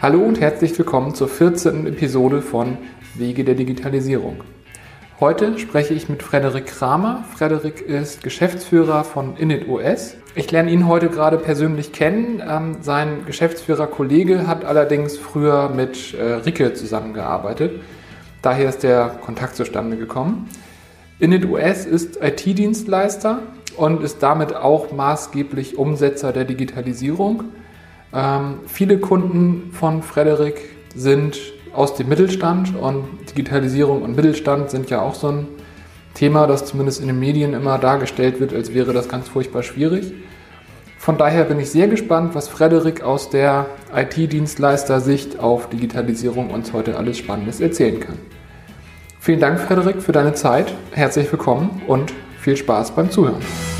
Hallo und herzlich willkommen zur 14. Episode von Wege der Digitalisierung. Heute spreche ich mit Frederik Kramer. Frederik ist Geschäftsführer von InitOS. Ich lerne ihn heute gerade persönlich kennen. Ähm, sein Geschäftsführerkollege hat allerdings früher mit äh, Ricke zusammengearbeitet. Daher ist der Kontakt zustande gekommen. InitOS ist IT-Dienstleister und ist damit auch maßgeblich Umsetzer der Digitalisierung. Ähm, viele Kunden von Frederik sind aus dem Mittelstand und Digitalisierung und Mittelstand sind ja auch so ein Thema, das zumindest in den Medien immer dargestellt wird, als wäre das ganz furchtbar schwierig. Von daher bin ich sehr gespannt, was Frederik aus der IT-Dienstleister-Sicht auf Digitalisierung uns heute alles Spannendes erzählen kann. Vielen Dank, Frederik, für deine Zeit. Herzlich willkommen und viel Spaß beim Zuhören.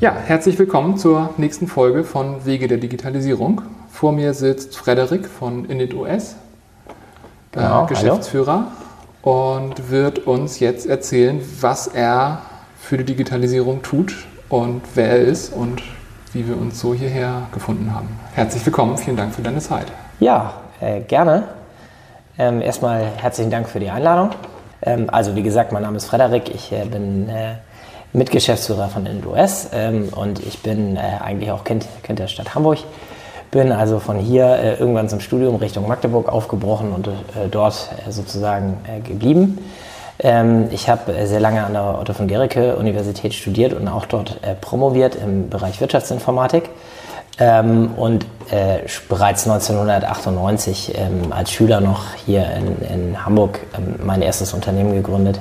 Ja, herzlich willkommen zur nächsten Folge von Wege der Digitalisierung. Vor mir sitzt Frederik von InitOS, äh, genau, Geschäftsführer, hallo. und wird uns jetzt erzählen, was er für die Digitalisierung tut und wer er ist und wie wir uns so hierher gefunden haben. Herzlich willkommen, vielen Dank für deine Zeit. Ja, äh, gerne. Ähm, erstmal herzlichen Dank für die Einladung. Ähm, also wie gesagt, mein Name ist Frederik, ich äh, bin äh, Mitgeschäftsführer von NWS ähm, und ich bin äh, eigentlich auch Kind, kind der Stadt Hamburg. Bin also von hier äh, irgendwann zum Studium Richtung Magdeburg aufgebrochen und äh, dort äh, sozusagen äh, geblieben. Ähm, ich habe äh, sehr lange an der Otto von Gericke Universität studiert und auch dort promoviert im Bereich Wirtschaftsinformatik. Ähm, und bereits 1998 ähm, als Schüler noch hier in, in Hamburg ähm, mein erstes Unternehmen gegründet.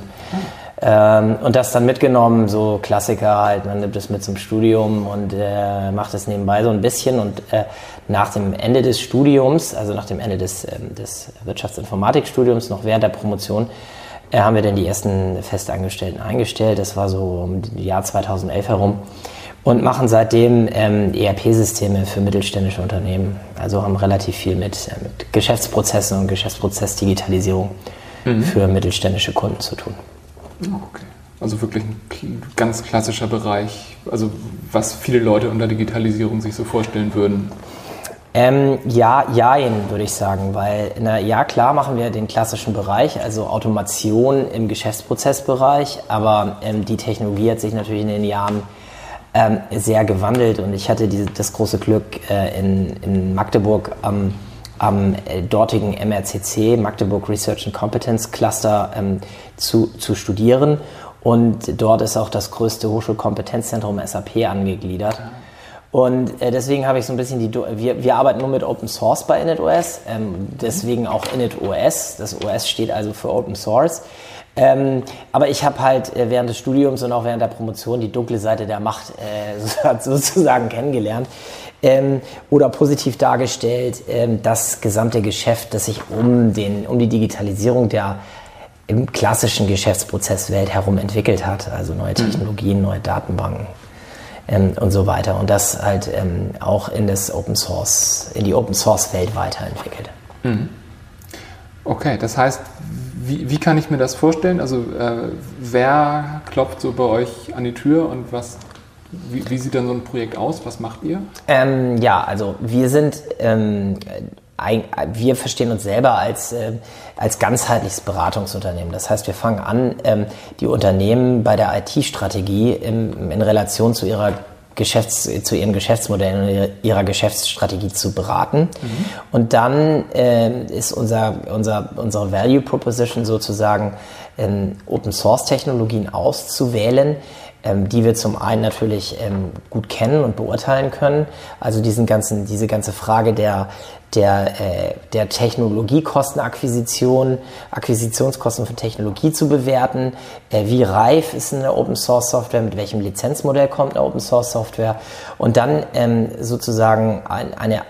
Ähm, und das dann mitgenommen, so Klassiker halt, man nimmt es mit zum Studium und äh, macht es nebenbei so ein bisschen. Und äh, nach dem Ende des Studiums, also nach dem Ende des, äh, des Wirtschaftsinformatikstudiums, noch während der Promotion, äh, haben wir dann die ersten Festangestellten eingestellt. Das war so um das Jahr 2011 herum. Und machen seitdem ähm, ERP-Systeme für mittelständische Unternehmen. Also haben relativ viel mit, äh, mit Geschäftsprozessen und Geschäftsprozessdigitalisierung mhm. für mittelständische Kunden zu tun. Okay. Also wirklich ein ganz klassischer Bereich, also was viele Leute unter Digitalisierung sich so vorstellen würden. Ähm, ja, jein, würde ich sagen, weil, na, ja, klar machen wir den klassischen Bereich, also Automation im Geschäftsprozessbereich, aber ähm, die Technologie hat sich natürlich in den Jahren ähm, sehr gewandelt und ich hatte diese, das große Glück, äh, in, in Magdeburg am am äh, dortigen MRCC, Magdeburg Research and Competence Cluster, ähm, zu, zu studieren. Und dort ist auch das größte Hochschulkompetenzzentrum SAP angegliedert. Und äh, deswegen habe ich so ein bisschen die, wir, wir arbeiten nur mit Open Source bei InitOS, ähm, deswegen auch InitOS. Das OS steht also für Open Source. Ähm, aber ich habe halt äh, während des Studiums und auch während der Promotion die dunkle Seite der Macht äh, sozusagen kennengelernt ähm, oder positiv dargestellt ähm, das gesamte Geschäft, das sich um, den, um die Digitalisierung der im klassischen Geschäftsprozesswelt herum entwickelt hat, also neue mhm. Technologien, neue Datenbanken ähm, und so weiter und das halt ähm, auch in das Open Source, in die Open Source Welt weiterentwickelt. Mhm. Okay, das heißt, wie, wie, kann ich mir das vorstellen? Also äh, wer klopft so bei euch an die Tür und was wie, wie, sieht dann so ein Projekt aus? Was macht ihr? Ähm, ja, also wir sind, ähm, ein, wir verstehen uns selber als, äh, als ganzheitliches Beratungsunternehmen. Das heißt, wir fangen an, ähm, die Unternehmen bei der IT-Strategie in Relation zu ihrer Geschäfts-, zu ihren Geschäftsmodellen und ihrer Geschäftsstrategie zu beraten. Mhm. Und dann äh, ist unser, unser, unsere Value Proposition sozusagen, ähm, Open Source Technologien auszuwählen, ähm, die wir zum einen natürlich ähm, gut kennen und beurteilen können. Also diesen ganzen, diese ganze Frage der, der, äh, der Technologiekostenakquisition, Akquisitionskosten für Technologie zu bewerten. Äh, wie reif ist eine Open Source Software? Mit welchem Lizenzmodell kommt eine Open Source Software? Und dann ähm, sozusagen ein, eine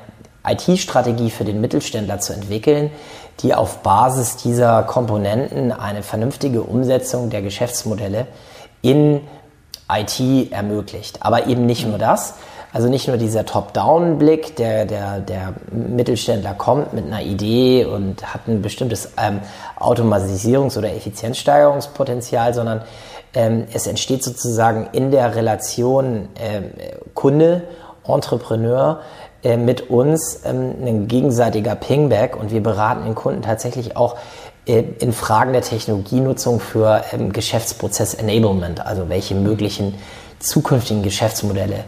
IT-Strategie für den Mittelständler zu entwickeln, die auf Basis dieser Komponenten eine vernünftige Umsetzung der Geschäftsmodelle in IT ermöglicht. Aber eben nicht nur das. Also nicht nur dieser Top-Down-Blick, der, der, der Mittelständler kommt mit einer Idee und hat ein bestimmtes ähm, Automatisierungs- oder Effizienzsteigerungspotenzial, sondern ähm, es entsteht sozusagen in der Relation ähm, Kunde, Entrepreneur äh, mit uns ähm, ein gegenseitiger Pingback und wir beraten den Kunden tatsächlich auch in Fragen der Technologienutzung für ähm, Geschäftsprozess Enablement, also welche möglichen zukünftigen Geschäftsmodelle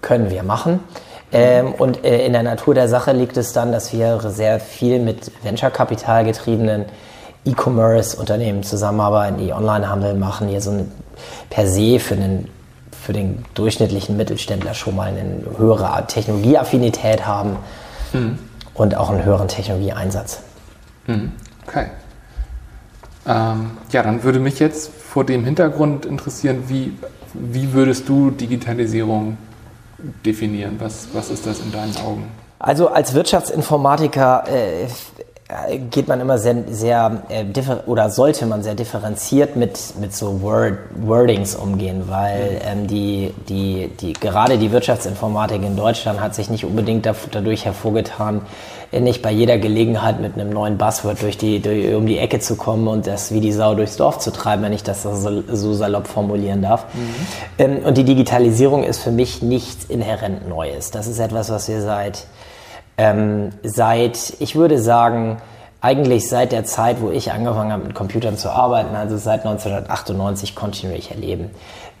können wir machen. Ähm, und äh, in der Natur der Sache liegt es dann, dass wir sehr viel mit Venture-Kapital getriebenen E-Commerce-Unternehmen zusammenarbeiten, die Onlinehandel machen, hier so eine, per se für, einen, für den durchschnittlichen Mittelständler schon mal eine höhere Technologieaffinität haben mhm. und auch einen höheren Technologieeinsatz. Mhm. Okay. Ähm, ja, dann würde mich jetzt vor dem Hintergrund interessieren, wie, wie würdest du Digitalisierung definieren? Was, was ist das in deinen Augen? Also als Wirtschaftsinformatiker äh, geht man immer sehr, sehr äh, oder sollte man sehr differenziert mit, mit so Word, Wordings umgehen, weil mhm. ähm, die, die, die, gerade die Wirtschaftsinformatik in Deutschland hat sich nicht unbedingt dadurch hervorgetan, nicht bei jeder Gelegenheit mit einem neuen Buzzword durch die, durch, um die Ecke zu kommen und das wie die Sau durchs Dorf zu treiben, wenn ich das so, so salopp formulieren darf. Mhm. Ähm, und die Digitalisierung ist für mich nichts inhärent Neues. Das ist etwas, was wir seit, ähm, seit, ich würde sagen, eigentlich seit der Zeit, wo ich angefangen habe, mit Computern zu arbeiten, also seit 1998 kontinuierlich erleben.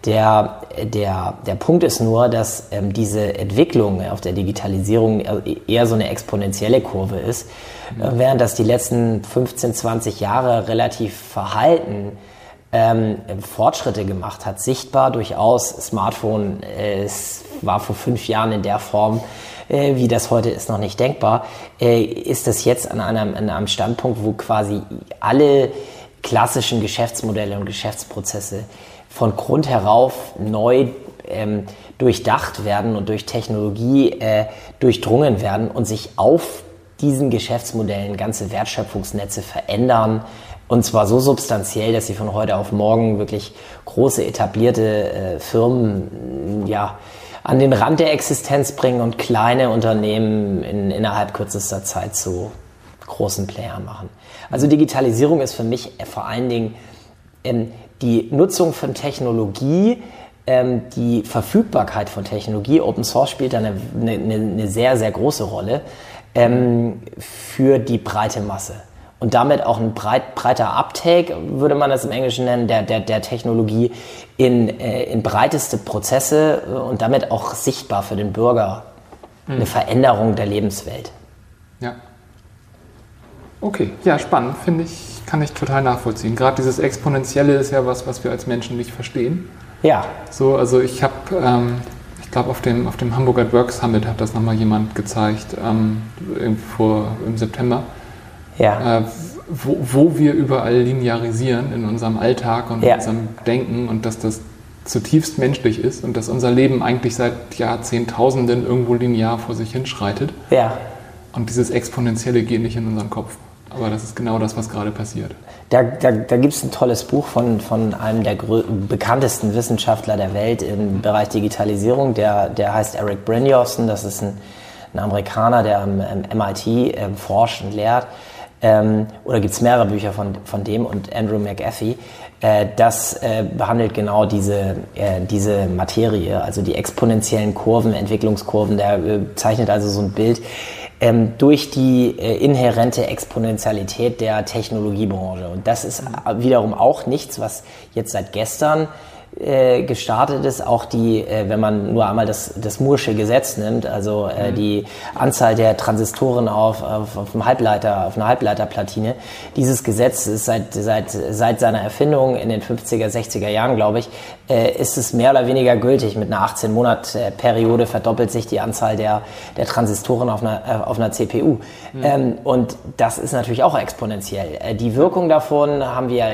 Der, der, der Punkt ist nur, dass ähm, diese Entwicklung auf der Digitalisierung eher so eine exponentielle Kurve ist, mhm. äh, während das die letzten 15, 20 Jahre relativ verhalten ähm, Fortschritte gemacht hat. Sichtbar durchaus. Smartphone äh, es war vor fünf Jahren in der Form, äh, wie das heute ist, noch nicht denkbar. Äh, ist das jetzt an einem, an einem Standpunkt, wo quasi alle klassischen Geschäftsmodelle und Geschäftsprozesse von Grund herauf neu ähm, durchdacht werden und durch Technologie äh, durchdrungen werden und sich auf diesen Geschäftsmodellen ganze Wertschöpfungsnetze verändern. Und zwar so substanziell, dass sie von heute auf morgen wirklich große etablierte äh, Firmen ja, an den Rand der Existenz bringen und kleine Unternehmen in, innerhalb kürzester Zeit zu großen Playern machen. Also Digitalisierung ist für mich vor allen Dingen ähm, die Nutzung von Technologie, ähm, die Verfügbarkeit von Technologie, Open Source spielt da eine, eine, eine sehr, sehr große Rolle ähm, für die breite Masse. Und damit auch ein breit, breiter Uptake, würde man das im Englischen nennen, der, der, der Technologie in, äh, in breiteste Prozesse und damit auch sichtbar für den Bürger eine Veränderung der Lebenswelt. Ja. Okay, ja, spannend, finde ich kann ich total nachvollziehen. Gerade dieses Exponentielle ist ja was, was wir als Menschen nicht verstehen. Ja. So, also ich habe, ähm, ich glaube, auf dem, auf dem Hamburger Work Summit hat das nochmal jemand gezeigt, ähm, vor, im September. Ja. Äh, wo, wo wir überall linearisieren in unserem Alltag und ja. in unserem Denken und dass das zutiefst menschlich ist und dass unser Leben eigentlich seit Jahrzehntausenden irgendwo linear vor sich hinschreitet. Ja. Und dieses Exponentielle geht nicht in unseren Kopf. Aber das ist genau das, was gerade passiert. Da, da, da gibt es ein tolles Buch von, von einem der bekanntesten Wissenschaftler der Welt im Bereich Digitalisierung. Der, der heißt Eric Brynjolfsson. Das ist ein, ein Amerikaner, der am, am MIT äh, forscht und lehrt. Ähm, oder gibt es mehrere Bücher von, von dem und Andrew McAfee. Äh, das äh, behandelt genau diese, äh, diese Materie, also die exponentiellen Kurven, Entwicklungskurven. Der äh, zeichnet also so ein Bild, ähm, durch die äh, inhärente Exponentialität der Technologiebranche. Und das ist wiederum auch nichts, was jetzt seit gestern äh, gestartet ist, auch die, äh, wenn man nur einmal das, das Moore'sche Gesetz nimmt, also äh, mhm. die Anzahl der Transistoren auf, auf, auf, einem Halbleiter, auf einer Halbleiterplatine. Dieses Gesetz ist seit, seit, seit seiner Erfindung in den 50er, 60er Jahren, glaube ich, äh, ist es mehr oder weniger gültig. Mit einer 18-Monat-Periode verdoppelt sich die Anzahl der, der Transistoren auf einer, äh, auf einer CPU. Mhm. Ähm, und das ist natürlich auch exponentiell. Äh, die Wirkung davon haben wir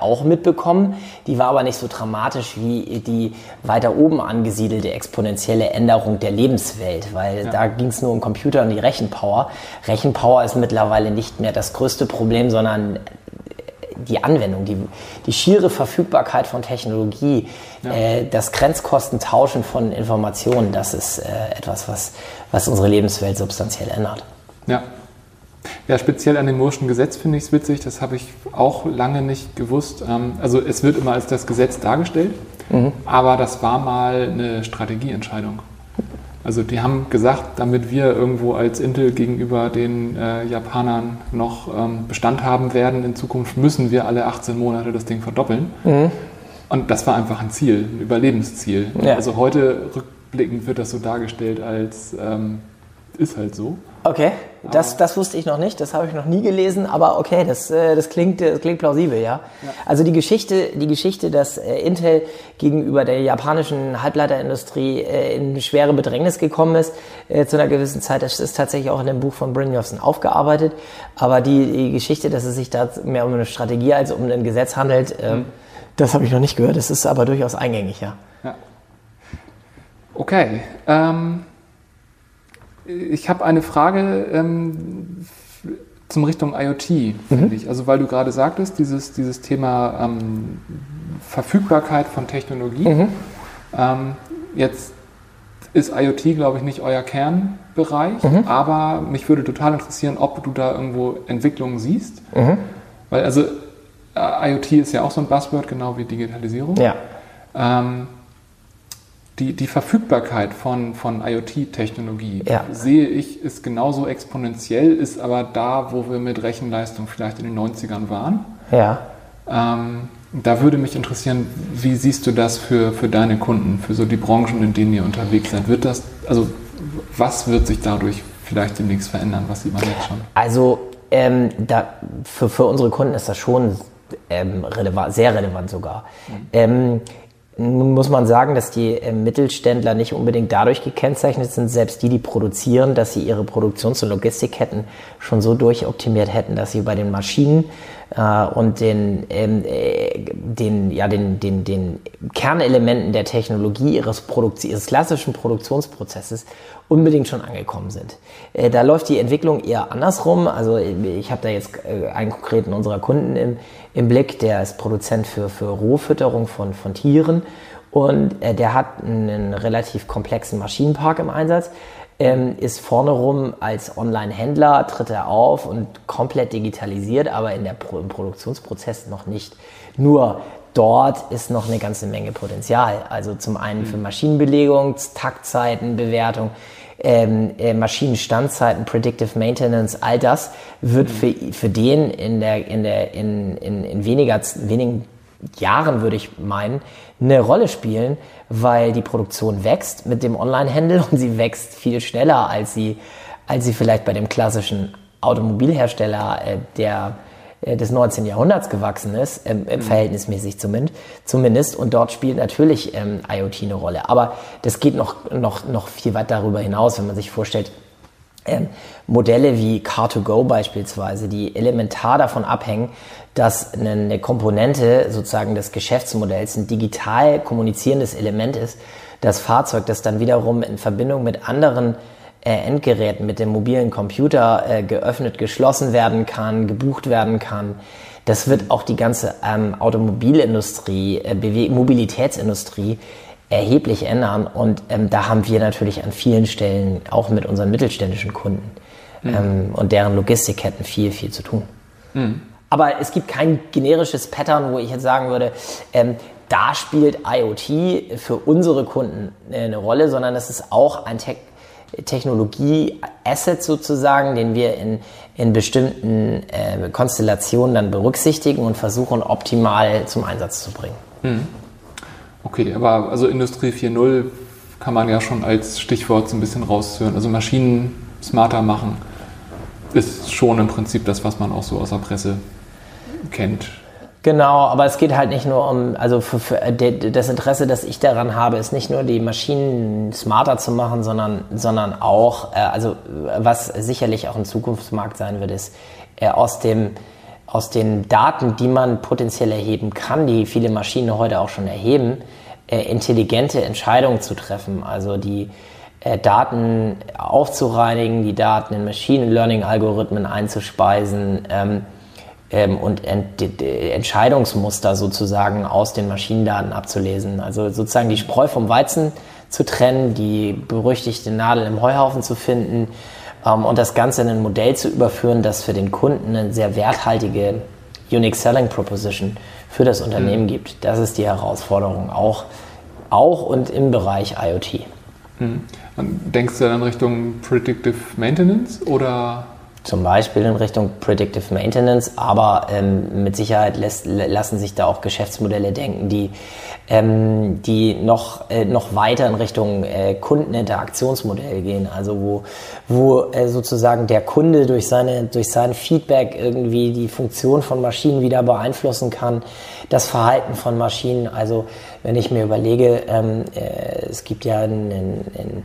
auch mitbekommen, die war aber nicht so dramatisch dramatisch wie die weiter oben angesiedelte exponentielle Änderung der Lebenswelt, weil ja. da ging es nur um Computer und die Rechenpower. Rechenpower ist mittlerweile nicht mehr das größte Problem, sondern die Anwendung, die, die schiere Verfügbarkeit von Technologie, ja. äh, das Grenzkostentauschen von Informationen, das ist äh, etwas, was, was unsere Lebenswelt substanziell ändert. Ja. Ja, speziell an dem Mooreschen Gesetz finde ich es witzig, das habe ich auch lange nicht gewusst. Ähm, also es wird immer als das Gesetz dargestellt, mhm. aber das war mal eine Strategieentscheidung. Also die haben gesagt, damit wir irgendwo als Intel gegenüber den äh, Japanern noch ähm, Bestand haben werden, in Zukunft müssen wir alle 18 Monate das Ding verdoppeln. Mhm. Und das war einfach ein Ziel, ein Überlebensziel. Ja. Also heute rückblickend wird das so dargestellt als ähm, ist halt so. Okay, das, das wusste ich noch nicht, das habe ich noch nie gelesen, aber okay, das, äh, das, klingt, das klingt plausibel, ja? ja. Also die Geschichte, die Geschichte, dass äh, Intel gegenüber der japanischen Halbleiterindustrie äh, in schwere Bedrängnis gekommen ist, zu einer gewissen Zeit, das ist tatsächlich auch in dem Buch von Brynjolfsson aufgearbeitet, aber die, die Geschichte, dass es sich da mehr um eine Strategie als um ein Gesetz handelt, mhm. das habe ich noch nicht gehört, das ist aber durchaus eingängig, ja. ja. Okay, ähm ich habe eine Frage ähm, zum Richtung IoT, finde mhm. ich. Also weil du gerade sagtest, dieses, dieses Thema ähm, Verfügbarkeit von Technologie. Mhm. Ähm, jetzt ist IoT, glaube ich, nicht euer Kernbereich, mhm. aber mich würde total interessieren, ob du da irgendwo Entwicklungen siehst. Mhm. Weil also äh, IoT ist ja auch so ein Buzzword, genau wie Digitalisierung. Ja. Ähm, die, die Verfügbarkeit von, von IoT-Technologie, ja. sehe ich, ist genauso exponentiell, ist aber da, wo wir mit Rechenleistung vielleicht in den 90ern waren. Ja. Ähm, da würde mich interessieren, wie siehst du das für, für deine Kunden, für so die Branchen, in denen ihr unterwegs seid? Wird das, also was wird sich dadurch vielleicht demnächst verändern? Was sieht man jetzt schon? Also ähm, da, für, für unsere Kunden ist das schon ähm, relevant, sehr relevant sogar. Mhm. Nun muss man sagen, dass die äh, Mittelständler nicht unbedingt dadurch gekennzeichnet sind, selbst die, die produzieren, dass sie ihre Produktions- und Logistikketten schon so durchoptimiert hätten, dass sie bei den Maschinen äh, und den, ähm, äh, den, ja, den, den, den Kernelementen der Technologie ihres, ihres klassischen Produktionsprozesses unbedingt schon angekommen sind. Äh, da läuft die Entwicklung eher andersrum. Also ich habe da jetzt äh, einen konkreten unserer Kunden im, im Blick, der ist Produzent für, für Rohfütterung von, von Tieren und äh, der hat einen relativ komplexen Maschinenpark im Einsatz. Ähm, ist vorne rum als Online-Händler, tritt er auf und komplett digitalisiert, aber in der im Produktionsprozess noch nicht. Nur dort ist noch eine ganze Menge Potenzial. Also zum einen für Maschinenbelegung, Taktzeiten, Bewertung, ähm, äh, Maschinenstandzeiten, Predictive Maintenance, all das wird für, für den in, der, in, der, in, in, in weniger, wenigen Jahren, würde ich meinen, eine Rolle spielen, weil die Produktion wächst mit dem Online-Handel und sie wächst viel schneller, als sie, als sie vielleicht bei dem klassischen Automobilhersteller, äh, der des 19. Jahrhunderts gewachsen ist, ähm, mhm. verhältnismäßig zumindest, zumindest. Und dort spielt natürlich ähm, IoT eine Rolle. Aber das geht noch, noch, noch viel weit darüber hinaus, wenn man sich vorstellt, ähm, Modelle wie Car2Go beispielsweise, die elementar davon abhängen, dass eine, eine Komponente sozusagen des Geschäftsmodells ein digital kommunizierendes Element ist, das Fahrzeug, das dann wiederum in Verbindung mit anderen äh, Endgeräten, mit dem mobilen Computer äh, geöffnet, geschlossen werden kann, gebucht werden kann. Das wird auch die ganze ähm, Automobilindustrie, äh, Mobilitätsindustrie erheblich ändern. Und ähm, da haben wir natürlich an vielen Stellen auch mit unseren mittelständischen Kunden mhm. ähm, und deren Logistikketten viel, viel zu tun. Mhm. Aber es gibt kein generisches Pattern, wo ich jetzt sagen würde, ähm, da spielt IoT für unsere Kunden eine Rolle, sondern es ist auch ein Tech Technologie-Asset sozusagen, den wir in, in bestimmten äh, Konstellationen dann berücksichtigen und versuchen optimal zum Einsatz zu bringen. Hm. Okay, aber also Industrie 4.0 kann man ja schon als Stichwort so ein bisschen raushören. Also Maschinen smarter machen ist schon im Prinzip das, was man auch so aus der Presse kennt. Genau, aber es geht halt nicht nur um, also für, für das Interesse, das ich daran habe, ist nicht nur die Maschinen smarter zu machen, sondern, sondern auch, äh, also was sicherlich auch ein Zukunftsmarkt sein wird, ist äh, aus dem aus den Daten, die man potenziell erheben kann, die viele Maschinen heute auch schon erheben, äh, intelligente Entscheidungen zu treffen. Also die äh, Daten aufzureinigen, die Daten in Machine Learning Algorithmen einzuspeisen, ähm, ähm, und Ent Entscheidungsmuster sozusagen aus den Maschinendaten abzulesen. Also sozusagen die Spreu vom Weizen zu trennen, die berüchtigte Nadel im Heuhaufen zu finden ähm, und das Ganze in ein Modell zu überführen, das für den Kunden eine sehr werthaltige Unique Selling Proposition für das Unternehmen mhm. gibt. Das ist die Herausforderung auch, auch und im Bereich IoT. Mhm. denkst du dann Richtung Predictive Maintenance oder zum Beispiel in Richtung Predictive Maintenance, aber ähm, mit Sicherheit lässt, lassen sich da auch Geschäftsmodelle denken, die, ähm, die noch, äh, noch weiter in Richtung äh, Kundeninteraktionsmodell gehen, also wo, wo äh, sozusagen der Kunde durch, seine, durch sein Feedback irgendwie die Funktion von Maschinen wieder beeinflussen kann, das Verhalten von Maschinen. Also wenn ich mir überlege, ähm, äh, es gibt ja in, in, in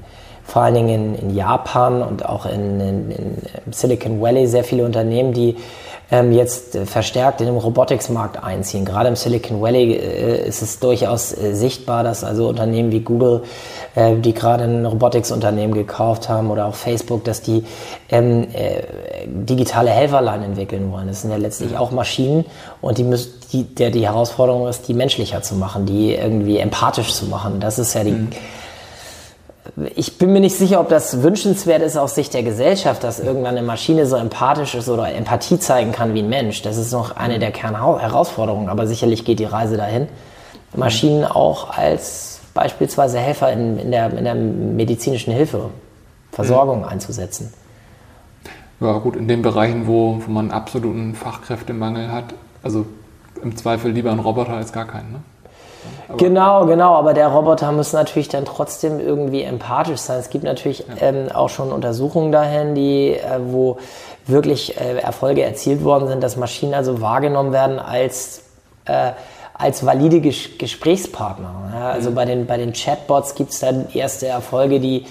vor allen Dingen in, in Japan und auch in, in, in, Silicon Valley sehr viele Unternehmen, die ähm, jetzt verstärkt in den Robotics-Markt einziehen. Gerade im Silicon Valley äh, ist es durchaus äh, sichtbar, dass also Unternehmen wie Google, äh, die gerade ein Robotics-Unternehmen gekauft haben oder auch Facebook, dass die ähm, äh, digitale Helferlein entwickeln wollen. Das sind ja letztlich auch Maschinen und die müssen, die, der die Herausforderung ist, die menschlicher zu machen, die irgendwie empathisch zu machen. Das ist ja die mhm ich bin mir nicht sicher, ob das wünschenswert ist aus Sicht der Gesellschaft, dass irgendwann eine Maschine so empathisch ist oder Empathie zeigen kann wie ein Mensch. Das ist noch eine der Kernherausforderungen, aber sicherlich geht die Reise dahin. Maschinen auch als beispielsweise Helfer in, in, der, in der medizinischen Hilfe, Versorgung mhm. einzusetzen. Ja gut, in den Bereichen, wo, wo man absoluten Fachkräftemangel hat, also im Zweifel lieber ein Roboter als gar keinen. Ne? Aber genau, genau, aber der Roboter muss natürlich dann trotzdem irgendwie empathisch sein. Es gibt natürlich ja. ähm, auch schon Untersuchungen dahin, die, äh, wo wirklich äh, Erfolge erzielt worden sind, dass Maschinen also wahrgenommen werden als, äh, als valide Ges Gesprächspartner. Ja, also mhm. bei den, bei den Chatbots gibt es dann erste Erfolge, die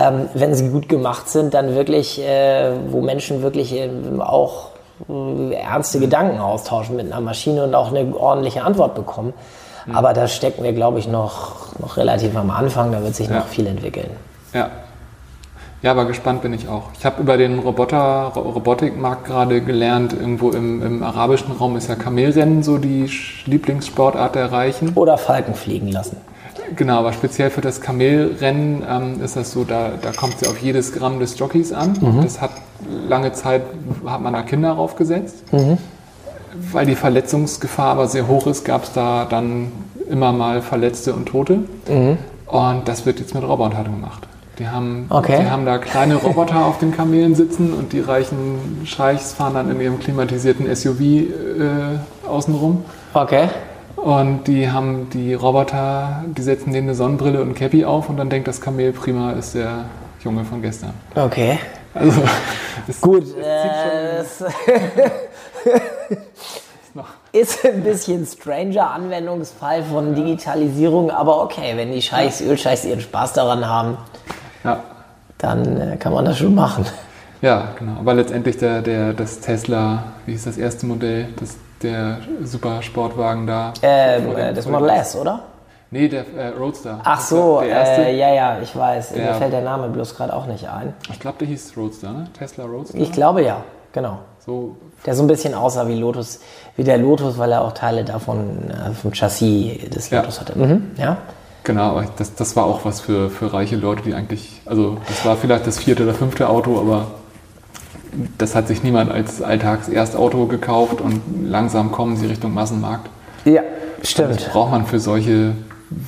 ähm, wenn sie gut gemacht sind, dann wirklich, äh, wo Menschen wirklich ähm, auch äh, ernste mhm. Gedanken austauschen mit einer Maschine und auch eine ordentliche Antwort bekommen. Mhm. Aber da stecken wir, glaube ich, noch, noch relativ am Anfang. Da wird sich ja. noch viel entwickeln. Ja. Ja, aber gespannt bin ich auch. Ich habe über den Roboter, Robotikmarkt gerade gelernt, irgendwo im, im, arabischen Raum ist ja Kamelrennen so die Lieblingssportart der Reichen. Oder Falken fliegen lassen. Genau, aber speziell für das Kamelrennen ähm, ist das so, da, da kommt es ja auf jedes Gramm des Jockeys an. Mhm. Das hat lange Zeit, hat man da Kinder draufgesetzt. Mhm weil die Verletzungsgefahr aber sehr hoch ist, gab es da dann immer mal Verletzte und Tote. Mhm. Und das wird jetzt mit Robotern gemacht. Die haben, okay. die haben da kleine Roboter auf den Kamelen sitzen und die reichen Scheichs fahren dann in ihrem klimatisierten SUV äh, außenrum. Okay. Und die haben die Roboter, die setzen denen eine Sonnenbrille und ein Cappy auf und dann denkt das Kamel, prima, ist der Junge von gestern. Okay. Also, gut. Es, äh, ist ein bisschen stranger Anwendungsfall von Digitalisierung, aber okay, wenn die Scheichs, Ölscheichs ihren Spaß daran haben, ja. dann äh, kann man das schon machen. Ja, genau. Aber letztendlich der, der, das Tesla, wie hieß das erste Modell, das, der Supersportwagen da? Ähm, äh, das Model S, oder? Nee, der äh, Roadster. Ach so, äh, ja, ja, ich weiß. Der, Mir fällt der Name bloß gerade auch nicht ein. Ich glaube, der hieß Roadster, ne? Tesla Roadster. Ich glaube ja, genau. So der so ein bisschen aussah wie Lotus, wie der Lotus, weil er auch Teile davon äh, vom Chassis des Lotus ja. hatte. Mhm, ja. Genau, aber das, das war auch was für, für reiche Leute, die eigentlich, also das war vielleicht das vierte oder fünfte Auto, aber das hat sich niemand als Alltagserstauto gekauft und langsam kommen sie Richtung Massenmarkt. Ja, stimmt. Das braucht man für solche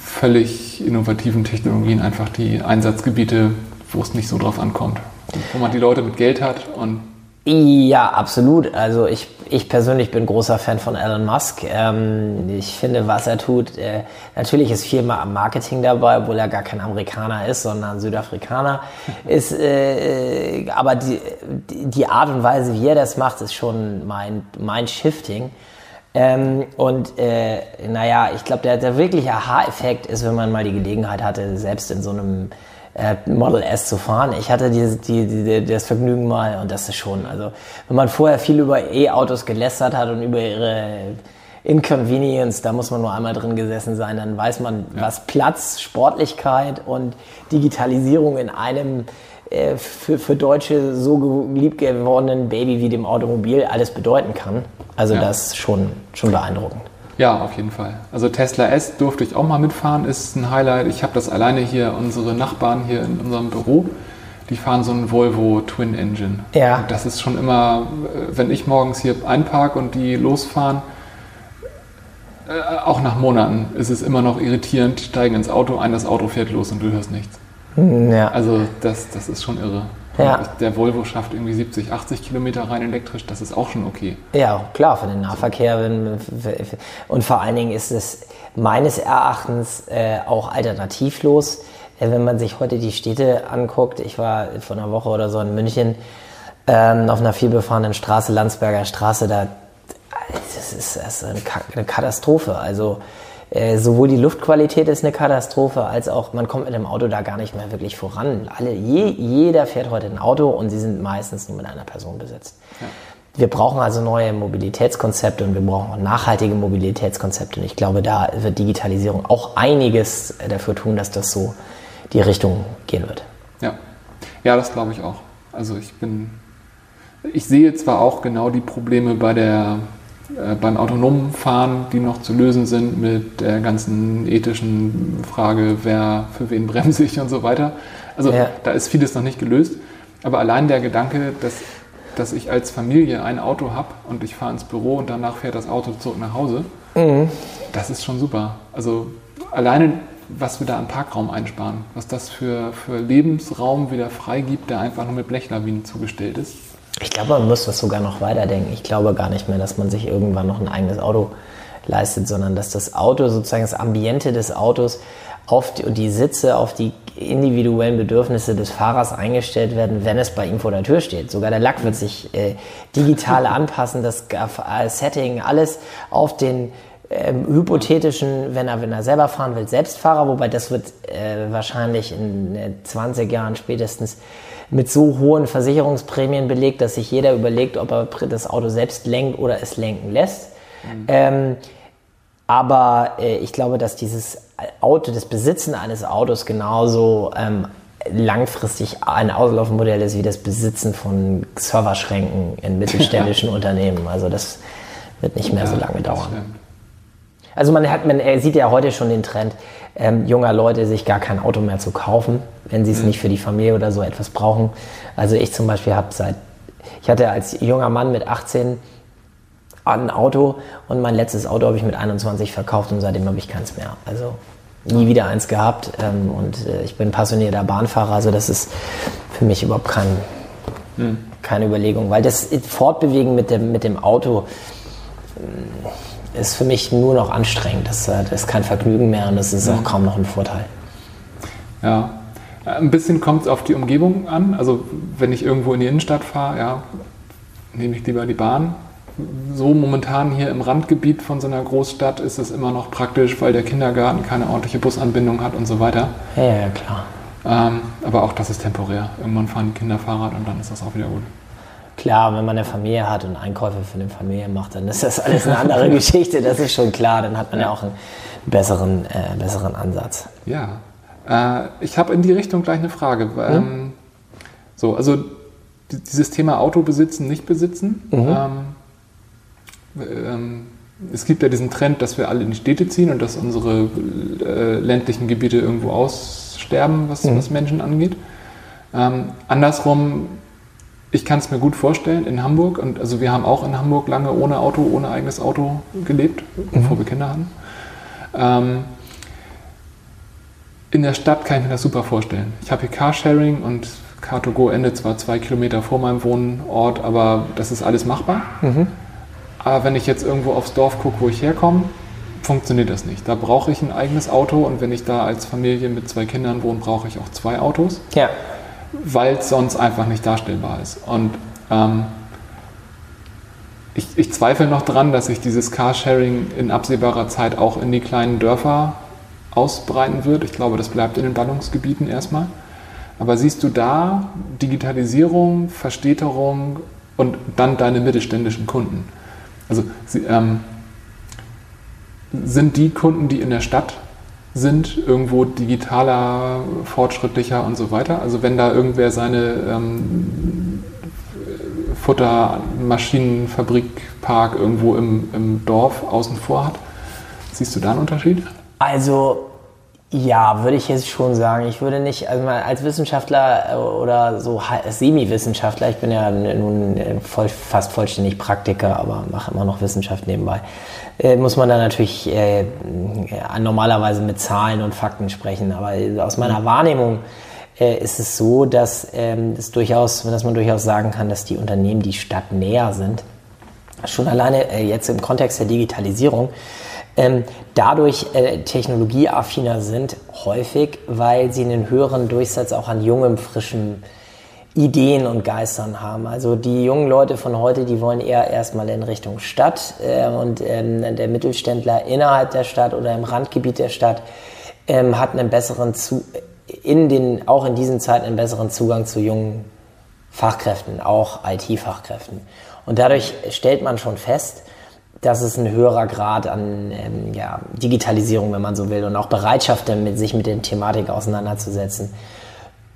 völlig innovativen Technologien einfach die Einsatzgebiete, wo es nicht so drauf ankommt. Wo man die Leute mit Geld hat und ja, absolut. Also ich, ich persönlich bin großer Fan von Elon Musk. Ähm, ich finde, was er tut, äh, natürlich ist viel Marketing dabei, obwohl er gar kein Amerikaner ist, sondern Südafrikaner. ist, äh, aber die, die Art und Weise, wie er das macht, ist schon mein, mein Shifting. Ähm, und äh, naja, ich glaube, der, der wirkliche Aha-Effekt ist, wenn man mal die Gelegenheit hatte, selbst in so einem äh, Model S zu fahren. Ich hatte die, die, die, das Vergnügen mal und das ist schon, also wenn man vorher viel über E-Autos gelästert hat und über ihre Inconvenience, da muss man nur einmal drin gesessen sein, dann weiß man, ja. was Platz, Sportlichkeit und Digitalisierung in einem äh, für, für Deutsche so lieb gewordenen Baby wie dem Automobil alles bedeuten kann. Also Ja. das ist schon, schon beeindruckend. Ja, auf jeden Fall. Also Tesla S durfte ich auch mal mitfahren, ist ein Highlight. Ich habe das alleine hier, unsere Nachbarn hier in unserem Büro, die fahren so einen Volvo Twin Engine. Ja. Und das ist schon immer, äh, wenn ich morgens hier einpark und die losfahren, äh, auch nach Monaten ist es immer noch irritierend, steigen ins Auto ein, das Auto fährt los und du hörst nichts. Ja. Also das, das ist schon irre. Ja. Der Volvo schafft irgendwie 70, 80 Kilometer rein elektrisch, das ist auch schon okay. Ja, klar, für den Nahverkehr. Und vor allen Dingen ist es meines Erachtens äh, auch alternativlos. Äh, wenn man sich heute die Städte anguckt, ich war vor einer Woche oder so in München ähm, auf einer vielbefahrenen Straße, Landsberger Straße, da das ist, das ist eine Katastrophe. Also äh, sowohl die Luftqualität ist eine Katastrophe, als auch man kommt mit dem Auto da gar nicht mehr wirklich voran. Alle, je, jeder fährt heute ein Auto und sie sind meistens nur mit einer Person besetzt. Wir brauchen also neue Mobilitätskonzepte und wir brauchen auch nachhaltige Mobilitätskonzepte. Und ich glaube, da wird Digitalisierung auch einiges dafür tun, dass das so die Richtung gehen wird. Ja, ja, das glaube ich auch. Also ich bin, ich sehe zwar auch genau die Probleme bei der, beim autonomen Fahren, die noch zu lösen sind mit der ganzen ethischen Frage, wer für wen bremse ich und so weiter. Also Ja. da ist vieles noch nicht gelöst. Aber allein der Gedanke, dass, dass ich als Familie ein Auto habe und ich fahre ins Büro und danach fährt das Auto zurück nach Hause, das ist schon super. Also alleine, was wir da an Parkraum einsparen, was das für, für Lebensraum wieder freigibt, der einfach nur mit Blechlawinen zugestellt ist. Ich glaube, man muss das sogar noch weiterdenken. Ich glaube gar nicht mehr, dass man sich irgendwann noch ein eigenes Auto leistet, sondern dass das Auto, sozusagen das Ambiente des Autos auf die, und die Sitze auf die individuellen Bedürfnisse des Fahrers eingestellt werden, wenn es bei ihm vor der Tür steht. Sogar der Lack wird sich äh, digital anpassen, das äh, Setting, alles auf den ähm, hypothetischen, wenn er, wenn er selber fahren will, Selbstfahrer, wobei das wird äh, wahrscheinlich in äh, 20 Jahren spätestens mit so hohen Versicherungsprämien belegt, dass sich jeder überlegt, ob er das Auto selbst lenkt oder es lenken lässt. Ähm, aber äh, ich glaube, dass dieses Auto, das Besitzen eines Autos genauso ähm, langfristig ein Auslaufmodell ist wie das Besitzen von Serverschränken in mittelständischen Unternehmen. Also das wird nicht mehr so lange dauern. Also man, hat, man sieht ja heute schon den Trend, ähm, junger Leute sich gar kein Auto mehr zu kaufen, wenn sie es nicht für die Familie oder so etwas brauchen. Also ich zum Beispiel habe seit, ich hatte als junger Mann mit 18 ein Auto und mein letztes Auto habe ich mit 21 verkauft und seitdem habe ich keins mehr. Also nie wieder eins gehabt ähm, und äh, ich bin passionierter Bahnfahrer, also das ist für mich überhaupt kein, keine Überlegung, weil das Fortbewegen mit dem, mit dem Auto ist für mich nur noch anstrengend. Das, äh, das ist kein Vergnügen mehr und das ist auch kaum noch ein Vorteil. Ja, ein bisschen kommt es auf die Umgebung an. Also wenn ich irgendwo in die Innenstadt fahre, ja, nehme ich lieber die Bahn. So momentan hier im Randgebiet von so einer Großstadt ist es immer noch praktisch, weil der Kindergarten keine ordentliche Busanbindung hat und so weiter. Ja, ja, klar. Ähm, aber auch das ist temporär. Irgendwann fahren die Kinder Fahrrad und dann ist das auch wieder gut. Klar, wenn man eine Familie hat und Einkäufe für eine Familie macht, dann ist das alles eine andere Geschichte, das ist schon klar. Dann hat man ja auch einen besseren, äh, besseren Ansatz. Ja, äh, ich habe in die Richtung gleich eine Frage. Ähm, so, also di- dieses Thema Auto besitzen, nicht besitzen. Ähm, ähm, es gibt ja diesen Trend, dass wir alle in die Städte ziehen und dass unsere äh, ländlichen Gebiete irgendwo aussterben, was, was Menschen angeht. Ähm, andersrum, ich kann es mir gut vorstellen in Hamburg und also wir haben auch in Hamburg lange ohne Auto, ohne eigenes Auto gelebt, bevor wir Kinder hatten. Ähm, in der Stadt kann ich mir das super vorstellen. Ich habe hier Carsharing und Car2Go endet zwar zwei Kilometer vor meinem Wohnort, aber das ist alles machbar. Aber wenn ich jetzt irgendwo aufs Dorf gucke, wo ich herkomme, funktioniert das nicht. Da brauche ich ein eigenes Auto und wenn ich da als Familie mit zwei Kindern wohne, brauche ich auch zwei Autos, Ja. Weil es sonst einfach nicht darstellbar ist. Und ähm, ich, ich zweifle noch dran, dass sich dieses Carsharing in absehbarer Zeit auch in die kleinen Dörfer ausbreiten wird. Ich glaube, das bleibt in den Ballungsgebieten erstmal. Aber siehst du da Digitalisierung, Verstädterung und dann deine mittelständischen Kunden? Also sie, ähm, sind die Kunden, die in der Stadt sind, irgendwo digitaler, fortschrittlicher und so weiter? Also wenn da irgendwer seine ähm, Futtermaschinenfabrikpark irgendwo im, im Dorf außen vor hat. Siehst du da einen Unterschied? Also ja, würde ich jetzt schon sagen. Ich würde nicht, also als Wissenschaftler äh, oder so Semi-Wissenschaftler, ich bin ja nun äh, voll, fast vollständig Praktiker, aber mache immer noch Wissenschaft nebenbei, äh, muss man da natürlich äh, normalerweise mit Zahlen und Fakten sprechen. Aber aus meiner Wahrnehmung äh, ist es so, dass, ähm, das durchaus, dass man durchaus sagen kann, dass die Unternehmen, die Stadt näher sind, schon alleine äh, jetzt im Kontext der Digitalisierung, ähm, dadurch äh, technologieaffiner sind, häufig, weil sie einen höheren Durchsatz auch an jungem, frischem Ideen und Geistern haben. Also die jungen Leute von heute, die wollen eher erstmal in Richtung Stadt äh, und ähm, der Mittelständler innerhalb der Stadt oder im Randgebiet der Stadt ähm, hat einen besseren zu in den auch in diesen Zeiten einen besseren Zugang zu jungen Fachkräften, auch IT-Fachkräften. Und dadurch stellt man schon fest, dass es ein höherer Grad an ähm, ja, Digitalisierung, wenn man so will, und auch Bereitschaft, damit, sich mit der Thematik auseinanderzusetzen,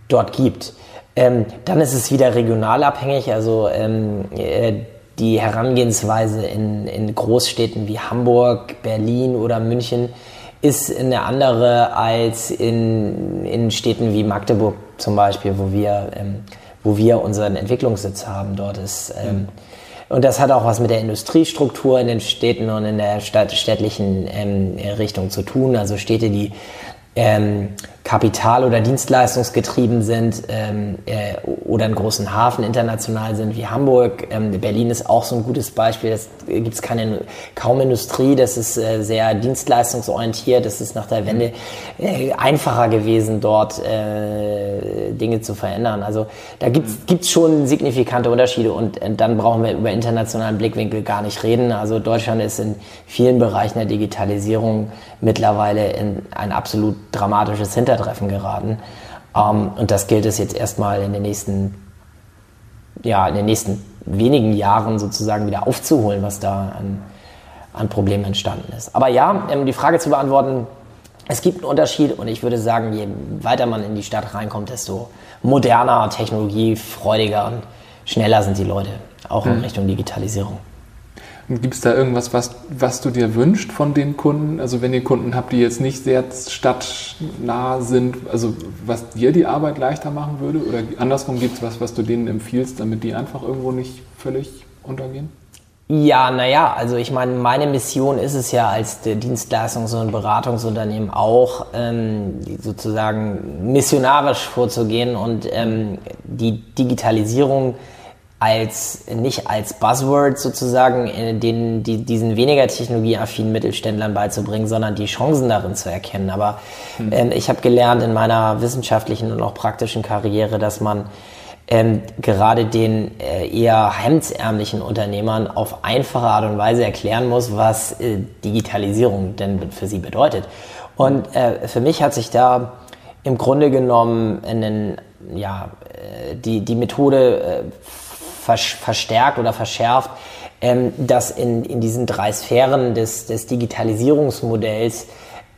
dort gibt. Ähm, dann ist es wieder regional abhängig, also ähm, äh, die Herangehensweise in, in Großstädten wie Hamburg, Berlin oder München ist eine andere als in, in Städten wie Magdeburg zum Beispiel, wo wir, ähm, wo wir unseren Entwicklungssitz haben. Dort ist ähm, und das hat auch was mit der Industriestruktur in den Städten und in der städtlichen ähm, Richtung zu tun. Also Städte, die ähm, kapital- oder dienstleistungsgetrieben sind ähm, äh, oder einen großen Hafen international sind wie Hamburg. Ähm, Berlin ist auch so ein gutes Beispiel. Das gibt es keine kaum Industrie. Das ist äh, sehr dienstleistungsorientiert. Das ist nach der Wende äh, einfacher gewesen, dort äh, Dinge zu verändern. Also da gibt es schon signifikante Unterschiede und äh, dann brauchen wir über internationalen Blickwinkel gar nicht reden. Also Deutschland ist in vielen Bereichen der Digitalisierung mittlerweile in ein absolut dramatisches Hintergrund Hintertreffen geraten. Ähm, und das gilt es jetzt erstmal in den nächsten, ja, in den nächsten wenigen Jahren sozusagen wieder aufzuholen, was da an, an Problemen entstanden ist. Aber ja, um die Frage zu beantworten, es gibt einen Unterschied und ich würde sagen, je weiter man in die Stadt reinkommt, desto moderner, technologiefreudiger und schneller sind die Leute, auch in mhm. Richtung Digitalisierung. Gibt es da irgendwas, was, was du dir wünschst von den Kunden? Also wenn ihr Kunden habt, die jetzt nicht sehr stadtnah sind, also was dir die Arbeit leichter machen würde? Oder andersrum gibt es was, was du denen empfiehlst, damit die einfach irgendwo nicht völlig untergehen? Ja, naja, also ich meine, meine Mission ist es ja als Dienstleistungs- und Beratungsunternehmen auch, ähm, sozusagen missionarisch vorzugehen und ähm, die Digitalisierung als nicht als Buzzword sozusagen äh, den, die, diesen weniger technologieaffinen Mittelständlern beizubringen, sondern die Chancen darin zu erkennen. Aber hm. ähm, ich habe gelernt in meiner wissenschaftlichen und auch praktischen Karriere, dass man ähm, gerade den äh, eher hemdsärmlichen Unternehmern auf einfache Art und Weise erklären muss, was äh, Digitalisierung denn für sie bedeutet. Und äh, für mich hat sich da im Grunde genommen einen, ja, äh, die, die Methode äh, verstärkt oder verschärft, ähm, das in, in diesen drei Sphären des, des Digitalisierungsmodells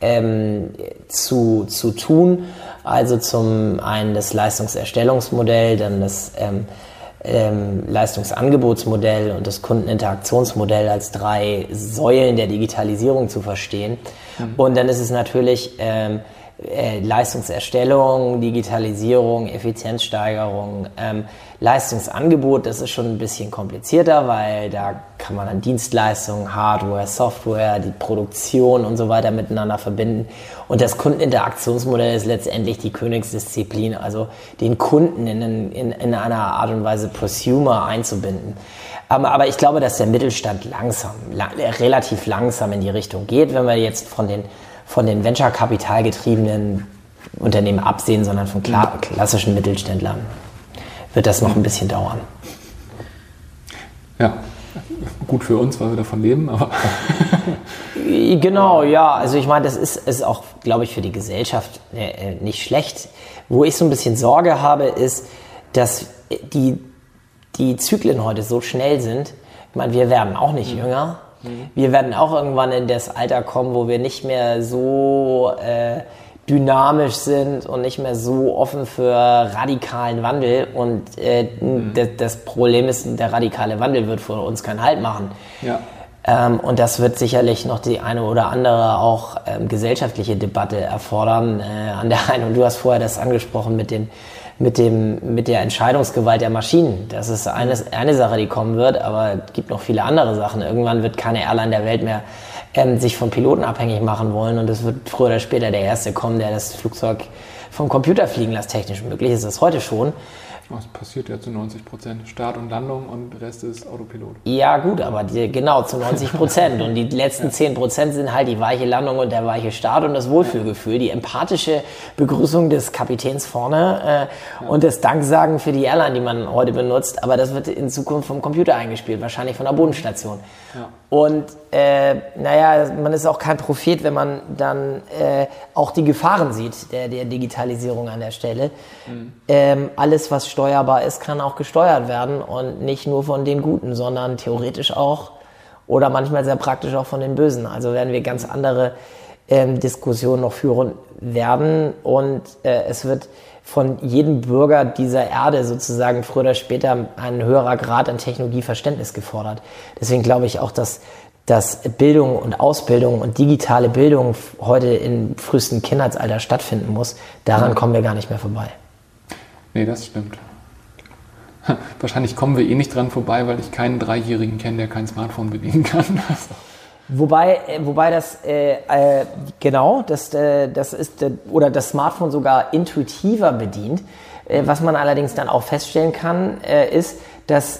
ähm, zu, zu tun. Also zum einen das Leistungserstellungsmodell, dann das ähm, ähm, Leistungsangebotsmodell und das Kundeninteraktionsmodell als drei Säulen der Digitalisierung zu verstehen. Mhm. Und dann ist es natürlich ähm, äh, Leistungserstellung, Digitalisierung, Effizienzsteigerung, ähm, Leistungsangebot, das ist schon ein bisschen komplizierter, weil da kann man dann Dienstleistungen, Hardware, Software, die Produktion und so weiter miteinander verbinden. Und das Kundeninteraktionsmodell ist letztendlich die Königsdisziplin, also den Kunden in, in, in einer Art und Weise Prosumer einzubinden. Aber, ich glaube, dass der Mittelstand langsam, la relativ langsam in die Richtung geht, wenn wir jetzt von den von den Venture-Kapital getriebenen Unternehmen absehen, sondern von klassischen Mittelständlern, wird das noch ein bisschen dauern. Ja, gut für uns, weil wir davon leben, aber. genau, ja. Also ich meine, das ist, ist auch, glaube ich, für die Gesellschaft äh, nicht schlecht. Wo ich so ein bisschen Sorge habe, ist, dass die, die Zyklen heute so schnell sind. Ich meine, wir werden auch nicht mhm. Wir werden auch irgendwann in das Alter kommen, wo wir nicht mehr so äh, dynamisch sind und nicht mehr so offen für radikalen Wandel. Und äh, mhm. das Problem ist, der radikale Wandel wird für uns keinen Halt machen. Ja. Ähm, und das wird sicherlich noch die eine oder andere auch ähm, gesellschaftliche Debatte erfordern. Äh, an der einen, und du hast vorher das angesprochen mit den mit, dem, mit der Entscheidungsgewalt der Maschinen. Das ist eine, eine Sache, die kommen wird, aber es gibt noch viele andere Sachen. Irgendwann wird keine Airline der Welt mehr ähm, sich von Piloten abhängig machen wollen und es wird früher oder später der Erste kommen, der das Flugzeug vom Computer fliegen lässt. Technisch möglich ist das heute schon. Das passiert ja zu 90 Prozent. Start und Landung und der Rest ist Autopilot. Ja, gut, aber die, genau zu 90 Prozent. und die letzten ja. 10 Prozent sind halt die weiche Landung und der weiche Start und das Wohlfühlgefühl, die empathische Begrüßung des Kapitäns vorne äh, ja. und das Danksagen für die Airline, die man heute benutzt. Aber das wird in Zukunft vom Computer eingespielt, wahrscheinlich von der Bodenstation. Ja. Und äh, naja, man ist auch kein Prophet, wenn man dann äh, auch die Gefahren sieht der, der Digitalisierung an der Stelle. Mhm. Ähm, alles, was steuerbar ist, kann auch gesteuert werden und nicht nur von den Guten, sondern theoretisch auch oder manchmal sehr praktisch auch von den Bösen. Also werden wir ganz andere ähm, Diskussionen noch führen werden und äh, es wird von jedem Bürger dieser Erde sozusagen früher oder später ein höherer Grad an Technologieverständnis gefordert. Deswegen glaube ich auch, dass, dass Bildung und Ausbildung und digitale Bildung heute im frühesten Kindheitsalter stattfinden muss. Daran kommen wir gar nicht mehr vorbei. Nee, das stimmt. Wahrscheinlich kommen wir eh nicht dran vorbei, weil ich keinen Dreijährigen kenne, der kein Smartphone bedienen kann. Wobei, äh, wobei das äh, äh, genau, das, äh, das ist äh, oder das Smartphone sogar intuitiver bedient. Äh, was man allerdings dann auch feststellen kann, ist, dass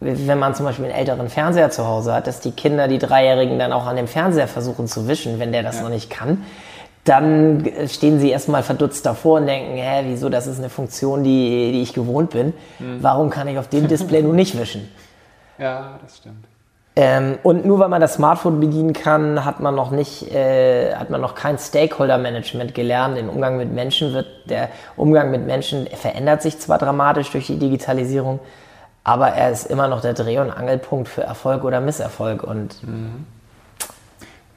wenn man zum Beispiel einen älteren Fernseher zu Hause hat, dass die Kinder, die Dreijährigen, dann auch an dem Fernseher versuchen zu wischen, wenn der das ja. noch nicht kann. Dann stehen sie erstmal verdutzt davor und denken, hä, wieso, das ist eine Funktion, die, die ich gewohnt bin. Mhm. Warum kann ich auf dem Display nun nicht wischen? Ja, das stimmt. Ähm, und nur weil man das Smartphone bedienen kann, hat man noch nicht, äh, hat man noch kein Stakeholder-Management gelernt. Im Umgang mit Menschen wird der Umgang mit Menschen verändert sich zwar dramatisch durch die Digitalisierung, aber er ist immer noch der Dreh- und Angelpunkt für Erfolg oder Misserfolg. Und mhm.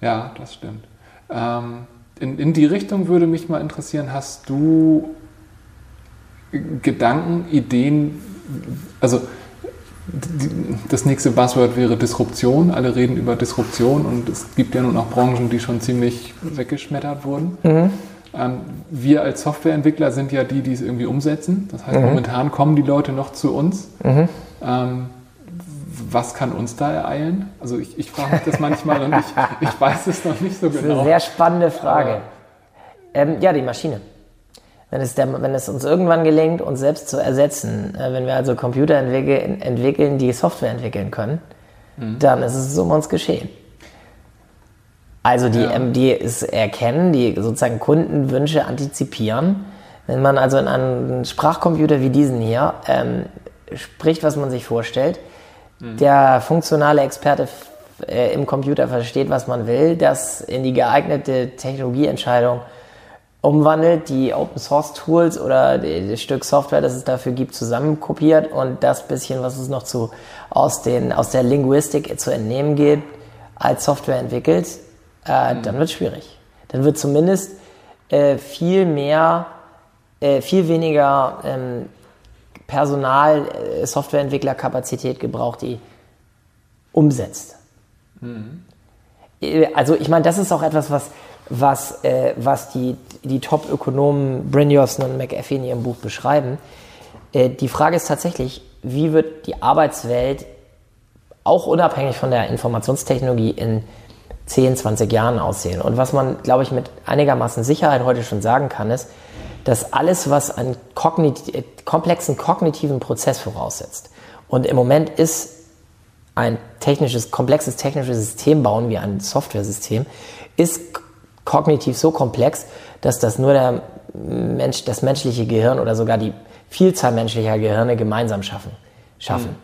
ja, das stimmt. Ähm, in, in die Richtung würde mich mal interessieren, hast du Gedanken, Ideen, also das nächste Buzzword wäre Disruption. Alle reden über Disruption und es gibt ja nun auch Branchen, die schon ziemlich weggeschmettert wurden. Mhm. Ähm, wir als Softwareentwickler sind ja die, die es irgendwie umsetzen. Das heißt, mhm. momentan kommen die Leute noch zu uns. Mhm. Was kann uns da ereilen? Also ich, ich frage mich das manchmal und ich, ich weiß es noch nicht so genau. Das ist eine genau. sehr spannende Frage. Ähm, ja, die Maschine. Wenn es, der, wenn es uns irgendwann gelingt, uns selbst zu ersetzen, äh, wenn wir also Computer entwickeln, entwickeln die Software entwickeln können, mhm. dann ist es um uns geschehen. Also die, ja. ähm, die es erkennen, die sozusagen Kundenwünsche antizipieren. Wenn man also in einen Sprachcomputer wie diesen hier ähm, spricht, was man sich vorstellt, mhm. der funktionale Experte äh, im Computer versteht, was man will, das in die geeignete Technologieentscheidung umwandelt, die Open Source Tools oder das Stück Software, das es dafür gibt, zusammenkopiert und das bisschen, was es noch zu, aus, den, aus der Linguistik zu entnehmen geht, als Software entwickelt, äh, mhm. dann wird es schwierig. Dann wird zumindest äh, viel mehr, äh, viel weniger ähm, Personal, äh, Softwareentwicklerkapazität gebraucht, die umsetzt. Mhm. Äh, also ich meine, das ist auch etwas, was was, äh, was die, die Top-Ökonomen Brynjolfsson und McAfee in ihrem Buch beschreiben. Äh, die Frage ist tatsächlich, wie wird die Arbeitswelt auch unabhängig von der Informationstechnologie in 10, 20 Jahren aussehen? Und was man, glaube ich, mit einigermaßen Sicherheit heute schon sagen kann, ist, dass alles, was einen kognit komplexen kognitiven Prozess voraussetzt, und im Moment ist ein technisches, komplexes technisches System bauen wie ein Software-System, ist kognitiv so komplex, dass das nur der Mensch, das menschliche Gehirn oder sogar die Vielzahl menschlicher Gehirne gemeinsam schaffen. schaffen. Mhm.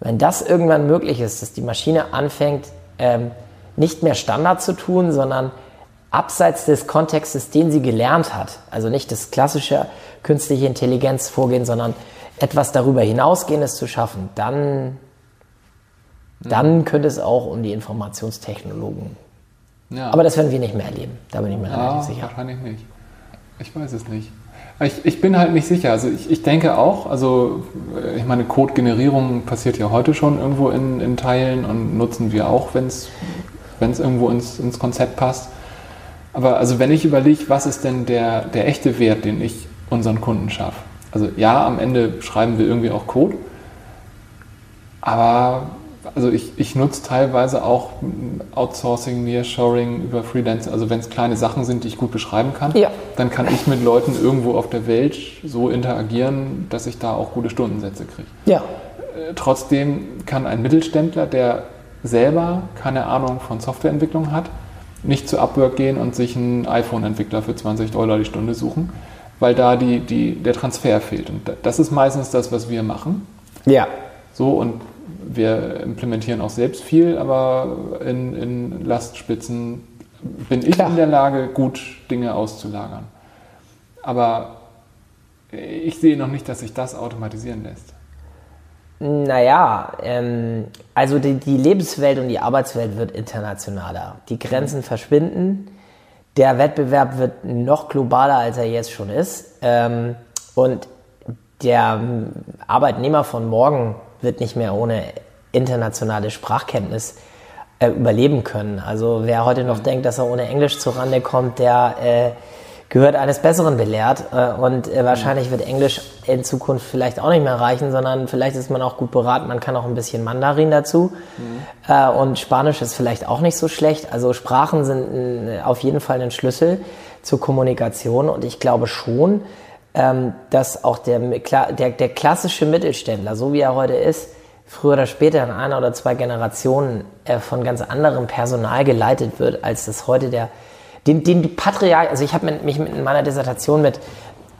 Wenn das irgendwann möglich ist, dass die Maschine anfängt, ähm, nicht mehr Standard zu tun, sondern abseits des Kontextes, den sie gelernt hat, also nicht das klassische künstliche Intelligenzvorgehen, sondern etwas darüber hinausgehendes zu schaffen, dann, mhm. dann könnte es auch um die Informationstechnologen ja. Aber das werden wir nicht mehr erleben. Da bin ich mir ja, relativ sicher. Wahrscheinlich nicht. Ich weiß es nicht. Ich, ich bin halt nicht sicher. Also ich, ich denke auch, also äh, ich meine, Code-Generierung passiert ja heute schon irgendwo in, in Teilen und nutzen wir auch, wenn es irgendwo ins, ins Konzept passt. Aber also wenn ich überlege, was ist denn der, der echte Wert, den ich unseren Kunden schaffe? Also ja, am Ende schreiben wir irgendwie auch Code, aber also ich, ich nutze teilweise auch Outsourcing, Nearshoring über Freelancer. Also wenn es kleine Sachen sind, die ich gut beschreiben kann, ja. dann kann ich mit Leuten irgendwo auf der Welt so interagieren, dass ich da auch gute Stundensätze kriege. Ja. Äh, trotzdem kann ein Mittelständler, der selber keine Ahnung von Softwareentwicklung hat, nicht zu Upwork gehen und sich einen iPhone-Entwickler für 20 Dollar die Stunde suchen, weil da die, die, der Transfer fehlt. Und das ist meistens das, was wir machen. Ja. So, und wir implementieren auch selbst viel, aber in, in Lastspitzen bin ich Klar. in der Lage, gut Dinge auszulagern. Aber ich sehe noch nicht, dass sich das automatisieren lässt. Naja, ähm, also die, die, Lebenswelt und die Arbeitswelt wird internationaler. Die Grenzen mhm. verschwinden. Der Wettbewerb wird noch globaler, als er jetzt schon ist. Ähm, und der Arbeitnehmer von morgen wird nicht mehr ohne internationale Sprachkenntnis äh, überleben können. Also wer heute noch mhm. denkt, dass er ohne Englisch zurande kommt, der äh, gehört eines Besseren belehrt. Äh, und äh, wahrscheinlich wird Englisch in Zukunft vielleicht auch nicht mehr reichen, sondern vielleicht ist man auch gut beraten. Man kann auch ein bisschen Mandarin dazu. Mhm. Äh, und Spanisch ist vielleicht auch nicht so schlecht. Also Sprachen sind auf jeden Fall ein Schlüssel zur Kommunikation. Und ich glaube schon, ähm, dass auch der, der, der klassische Mittelständler, so wie er heute ist, früher oder später in einer oder zwei Generationen von ganz anderem Personal geleitet wird, als das heute der, den, den Patriarch, also ich habe mich in meiner Dissertation mit,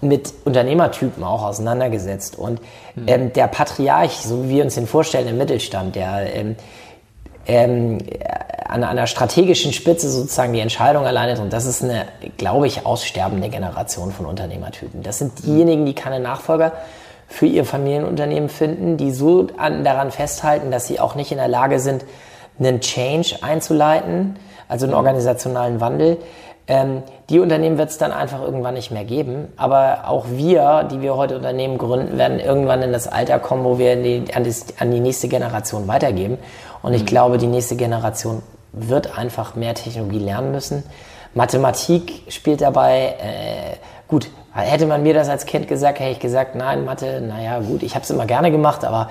mit Unternehmertypen auch auseinandergesetzt und mhm. ähm, der Patriarch, so wie wir uns den vorstellen im Mittelstand, der ähm, ähm, an einer strategischen Spitze sozusagen die Entscheidung alleine und das ist eine, glaube ich, aussterbende Generation von Unternehmertypen. Das sind diejenigen, die keine Nachfolger für ihr Familienunternehmen finden, die so an, daran festhalten, dass sie auch nicht in der Lage sind, einen Change einzuleiten, also einen organisationalen Wandel. Ähm, die Unternehmen wird es dann einfach irgendwann nicht mehr geben. Aber auch wir, die wir heute Unternehmen gründen, werden irgendwann in das Alter kommen, wo wir die, an, die, an, die, nächste Generation weitergeben. Und ich mhm. glaube, die nächste Generation wird einfach mehr Technologie lernen müssen. Mathematik spielt dabei, äh, gut, Hätte man mir das als Kind gesagt, hätte ich gesagt, nein, Mathe, naja, gut, ich habe es immer gerne gemacht, aber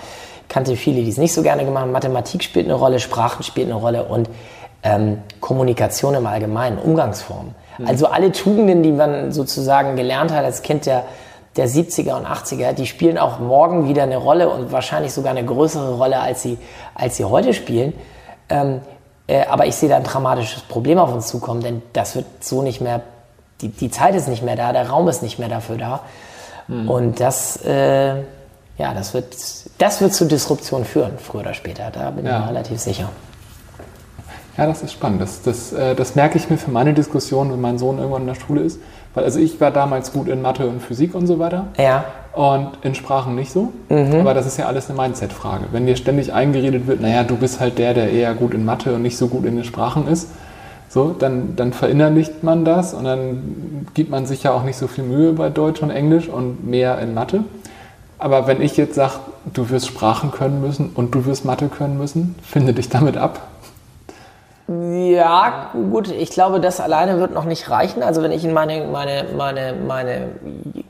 kannte viele, die es nicht so gerne gemacht haben. Mathematik spielt eine Rolle, Sprachen spielt eine Rolle und ähm, Kommunikation im Allgemeinen, Umgangsformen. Mhm. Also alle Tugenden, die man sozusagen gelernt hat als Kind der, der 70er und 80er, die spielen auch morgen wieder eine Rolle und wahrscheinlich sogar eine größere Rolle, als sie, als sie heute spielen. Ähm, äh, aber ich sehe da ein dramatisches Problem auf uns zukommen, denn das wird so nicht mehr die, die Zeit ist nicht mehr da, der Raum ist nicht mehr dafür da. Mhm. Und das, äh, ja, das wird, das wird zu Disruption führen, früher oder später. Da bin ja. ich mir relativ sicher. Ja, das ist spannend. Das, das, äh, das merke ich mir für meine Diskussion, wenn mein Sohn irgendwann in der Schule ist. Weil also ich war damals gut in Mathe und Physik und so weiter. Ja. Und in Sprachen nicht so. Mhm. Aber das ist ja alles eine Mindset-Frage. Wenn dir ständig eingeredet wird, naja, du bist halt der, der eher gut in Mathe und nicht so gut in den Sprachen ist, so, dann, dann verinnerlicht man das und dann gibt man sich ja auch nicht so viel Mühe bei Deutsch und Englisch und mehr in Mathe. Aber wenn ich jetzt sage, du wirst Sprachen können müssen und du wirst Mathe können müssen, finde dich damit ab. Ja, gut, ich glaube, das alleine wird noch nicht reichen. Also wenn ich in meine, meine, meine, meine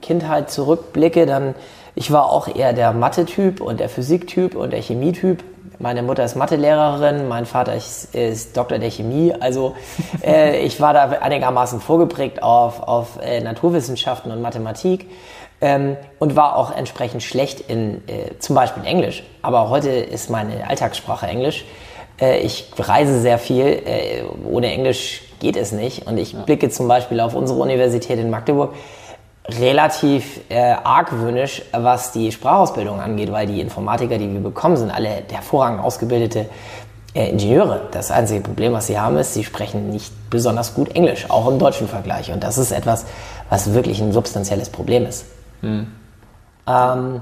Kindheit zurückblicke, dann ich war auch eher der Mathe-Typ und der Physik-Typ und der Chemie-Typ. Meine Mutter ist Mathelehrerin, mein Vater ist, ist Doktor der Chemie. Also äh, ich war da einigermaßen vorgeprägt auf, auf äh, Naturwissenschaften und Mathematik ähm, und war auch entsprechend schlecht in äh, zum Beispiel Englisch. Aber heute ist meine Alltagssprache Englisch. Äh, ich reise sehr viel. Äh, ohne Englisch geht es nicht. Und ich blicke zum Beispiel auf unsere Universität in Magdeburg relativ äh, argwöhnisch, was die Sprachausbildung angeht, weil die Informatiker, die wir bekommen, sind alle hervorragend ausgebildete äh, Ingenieure. Das einzige Problem, was sie haben, ist, sie sprechen nicht besonders gut Englisch, auch im deutschen Vergleich. Und das ist etwas, was wirklich ein substanzielles Problem ist. Hm. Ähm,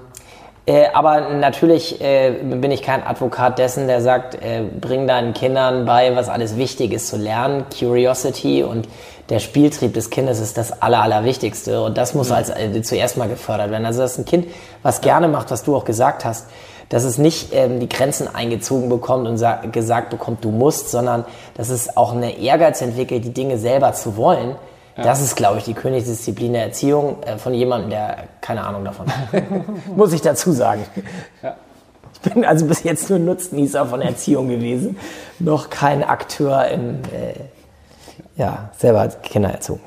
Äh, aber natürlich äh, bin ich kein Advokat dessen, der sagt, äh, bring deinen Kindern bei, was alles wichtig ist zu lernen. Curiosity und der Spieltrieb des Kindes ist das Aller, Allerwichtigste. Und das muss als äh, zuerst mal gefördert werden. Also das ist ein Kind, was gerne macht, was du auch gesagt hast, dass es nicht ähm, die Grenzen eingezogen bekommt und gesagt bekommt, du musst, sondern dass es auch eine Ehrgeiz entwickelt, die Dinge selber zu wollen ja. Das ist, glaube ich, die Königsdisziplin der Erziehung äh, von jemandem, der keine Ahnung davon hat. Muss ich dazu sagen. Ja. Ich bin also bis jetzt nur Nutznießer von Erziehung gewesen, noch kein Akteur im, äh, ja, selber Kinder erzogen.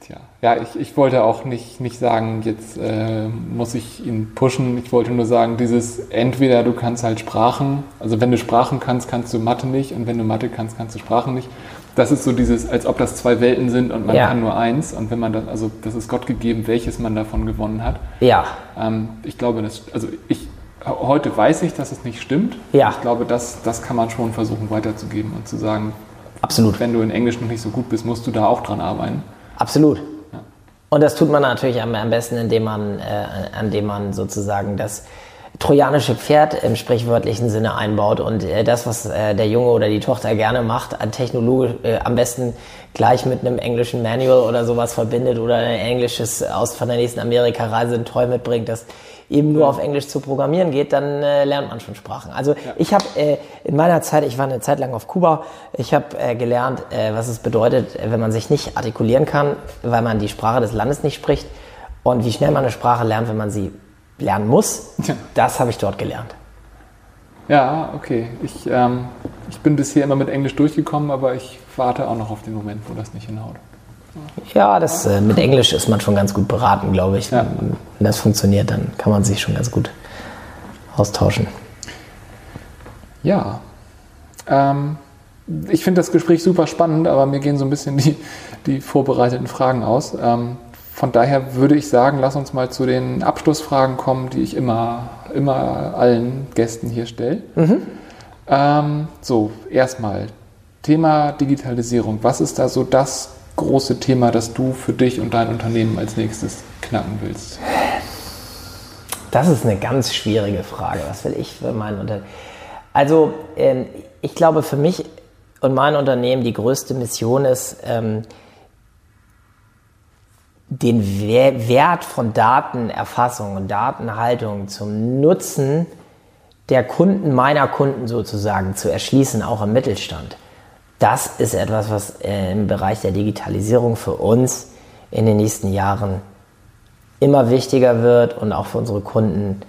Tja, ja, ich, ich wollte auch nicht, nicht sagen, jetzt äh, muss ich ihn pushen. Ich wollte nur sagen, dieses entweder du kannst halt Sprachen, also wenn du Sprachen kannst, kannst du Mathe nicht und wenn du Mathe kannst, kannst du Sprachen nicht das ist so dieses, als ob das zwei Welten sind und man ja. kann nur eins. Und wenn man das, also das ist Gott gegeben, welches man davon gewonnen hat. Ja. Ähm, ich glaube, das, also ich, heute weiß ich, dass es nicht stimmt. Ja. Ich glaube, das, das kann man schon versuchen weiterzugeben und zu sagen, Absolut. wenn du in Englisch noch nicht so gut bist, musst du da auch dran arbeiten. Absolut. Ja. Und das tut man natürlich am, am besten, indem man, äh, indem man sozusagen das trojanische Pferd im sprichwörtlichen Sinne einbaut und äh, das, was äh, der Junge oder die Tochter gerne macht, an Technologie äh, am besten gleich mit einem englischen Manual oder sowas verbindet oder ein englisches aus von der nächsten Amerika-Reise ein Toy mitbringt, das eben nur auf Englisch zu programmieren geht, dann äh, lernt man schon Sprachen. Also ja. ich habe äh, in meiner Zeit, ich war eine Zeit lang auf Kuba, ich habe äh, gelernt, äh, was es bedeutet, wenn man sich nicht artikulieren kann, weil man die Sprache des Landes nicht spricht und wie schnell man eine Sprache lernt, wenn man sie lernen muss, das habe ich dort gelernt. Ja, okay. Ich, ähm, ich bin bisher immer mit Englisch durchgekommen, aber ich warte auch noch auf den Moment, wo das nicht hinhaut. Ja, das, äh, mit Englisch ist man schon ganz gut beraten, glaube ich. Ja. Wenn das funktioniert, dann kann man sich schon ganz gut austauschen. Ja. Ähm, ich finde das Gespräch super spannend, aber mir gehen so ein bisschen die, die vorbereiteten Fragen aus. Ähm, von daher würde ich sagen, lass uns mal zu den Abschlussfragen kommen, die ich immer, immer allen Gästen hier stelle. Mhm. Ähm, so, erstmal Thema Digitalisierung. Was ist da so das große Thema, das du für dich und dein Unternehmen als nächstes knacken willst? Das ist eine ganz schwierige Frage. Was will ich für mein Unternehmen? Also, ähm, ich glaube, für mich und mein Unternehmen die größte Mission ist, ähm, den Wert von Datenerfassung und Datenhaltung zum Nutzen der Kunden, meiner Kunden sozusagen, zu erschließen, auch im Mittelstand. Das ist etwas, was äh, im Bereich der Digitalisierung für uns in den nächsten Jahren immer wichtiger wird und auch für unsere Kunden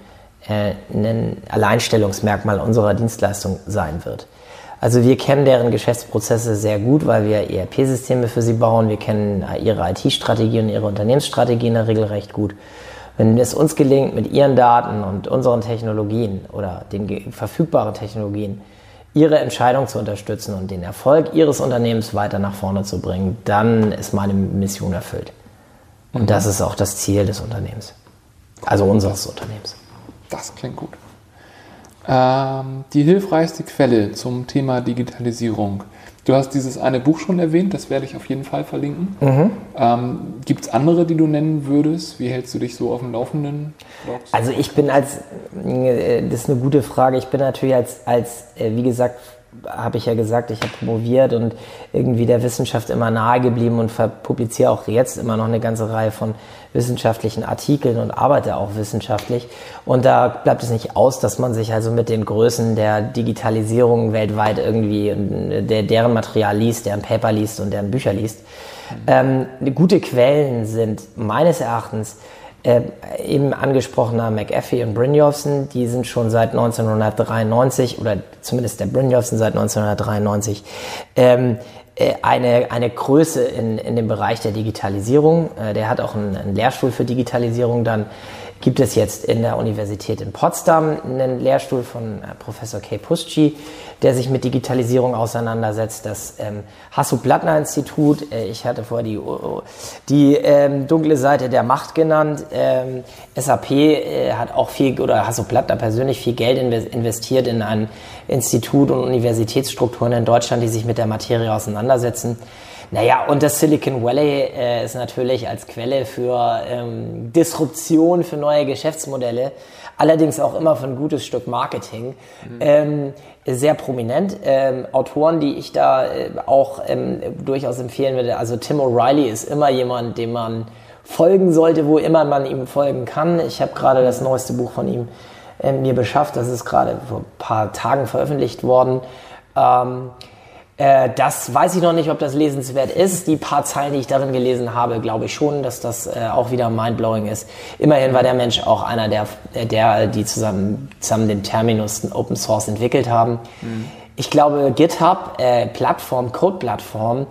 äh, ein Alleinstellungsmerkmal unserer Dienstleistung sein wird. Also wir kennen deren Geschäftsprozesse sehr gut, weil wir ERP-Systeme für sie bauen. Wir kennen äh, ihre IT-Strategie und ihre Unternehmensstrategie in der Regel recht gut. Wenn es uns gelingt, mit ihren Daten und unseren Technologien oder den verfügbaren Technologien ihre Entscheidung zu unterstützen und den Erfolg ihres Unternehmens weiter nach vorne zu bringen, dann ist meine Mission erfüllt. Und das ist auch das Ziel des Unternehmens. Also unseres Unternehmens. Das klingt gut. Ähm, die hilfreichste Quelle zum Thema Digitalisierung. Du hast dieses eine Buch schon erwähnt, das werde ich auf jeden Fall verlinken. Mhm. Ähm, Gibt es andere, die du nennen würdest? Wie hältst du dich so auf dem Laufenden? Blogs? Also ich bin als, äh, das ist eine gute Frage, ich bin natürlich als, als äh, wie gesagt, habe ich ja gesagt, ich habe promoviert und irgendwie der Wissenschaft immer nahe geblieben und publiziere auch jetzt immer noch eine ganze Reihe von wissenschaftlichen Artikeln und arbeite auch wissenschaftlich. Und da bleibt es nicht aus, dass man sich also mit den Größen der Digitalisierung weltweit irgendwie, der, deren Material liest, deren Paper liest und deren Bücher liest. Ähm, gute Quellen sind meines Erachtens äh, eben angesprochener McAfee und Brynjolfsson, die sind schon seit 1993 oder zumindest der Brynjolfsson seit 1993 ähm, äh, eine, eine Größe in, in dem Bereich der Digitalisierung. Äh, der hat auch einen, einen Lehrstuhl für Digitalisierung dann gibt es jetzt in der Universität in Potsdam einen Lehrstuhl von äh, Professor Kay Pusci, der sich mit Digitalisierung auseinandersetzt. Das ähm, Hasso-Plattner-Institut, äh, ich hatte vorher die, die ähm, dunkle Seite der Macht genannt. Ähm, SAP äh, hat auch viel, oder Hasso-Plattner persönlich viel Geld investiert in ein Institut und Universitätsstrukturen in Deutschland, die sich mit der Materie auseinandersetzen. Naja, und das Silicon Valley äh, ist natürlich als Quelle für ähm, Disruption, für neue Geschäftsmodelle allerdings auch immer für ein gutes Stück Marketing. Mhm. Ähm, sehr prominent. Ähm, Autoren, die ich da äh, auch ähm, durchaus empfehlen würde, also Tim O'Reilly ist immer jemand, dem man folgen sollte, wo immer man ihm folgen kann. Ich habe gerade das neueste Buch von ihm äh, mir beschafft, das ist gerade vor ein paar Tagen veröffentlicht worden. Ähm, äh, das weiß ich noch nicht, ob das lesenswert ist. Die paar Zeilen, die ich darin gelesen habe, glaube ich schon, dass das äh, auch wieder mindblowing ist. Immerhin war der Mensch auch einer der, der die zusammen, zusammen den Terminus Open Source entwickelt haben. Mhm. Ich glaube, GitHub, äh, Plattform, Code-Plattform,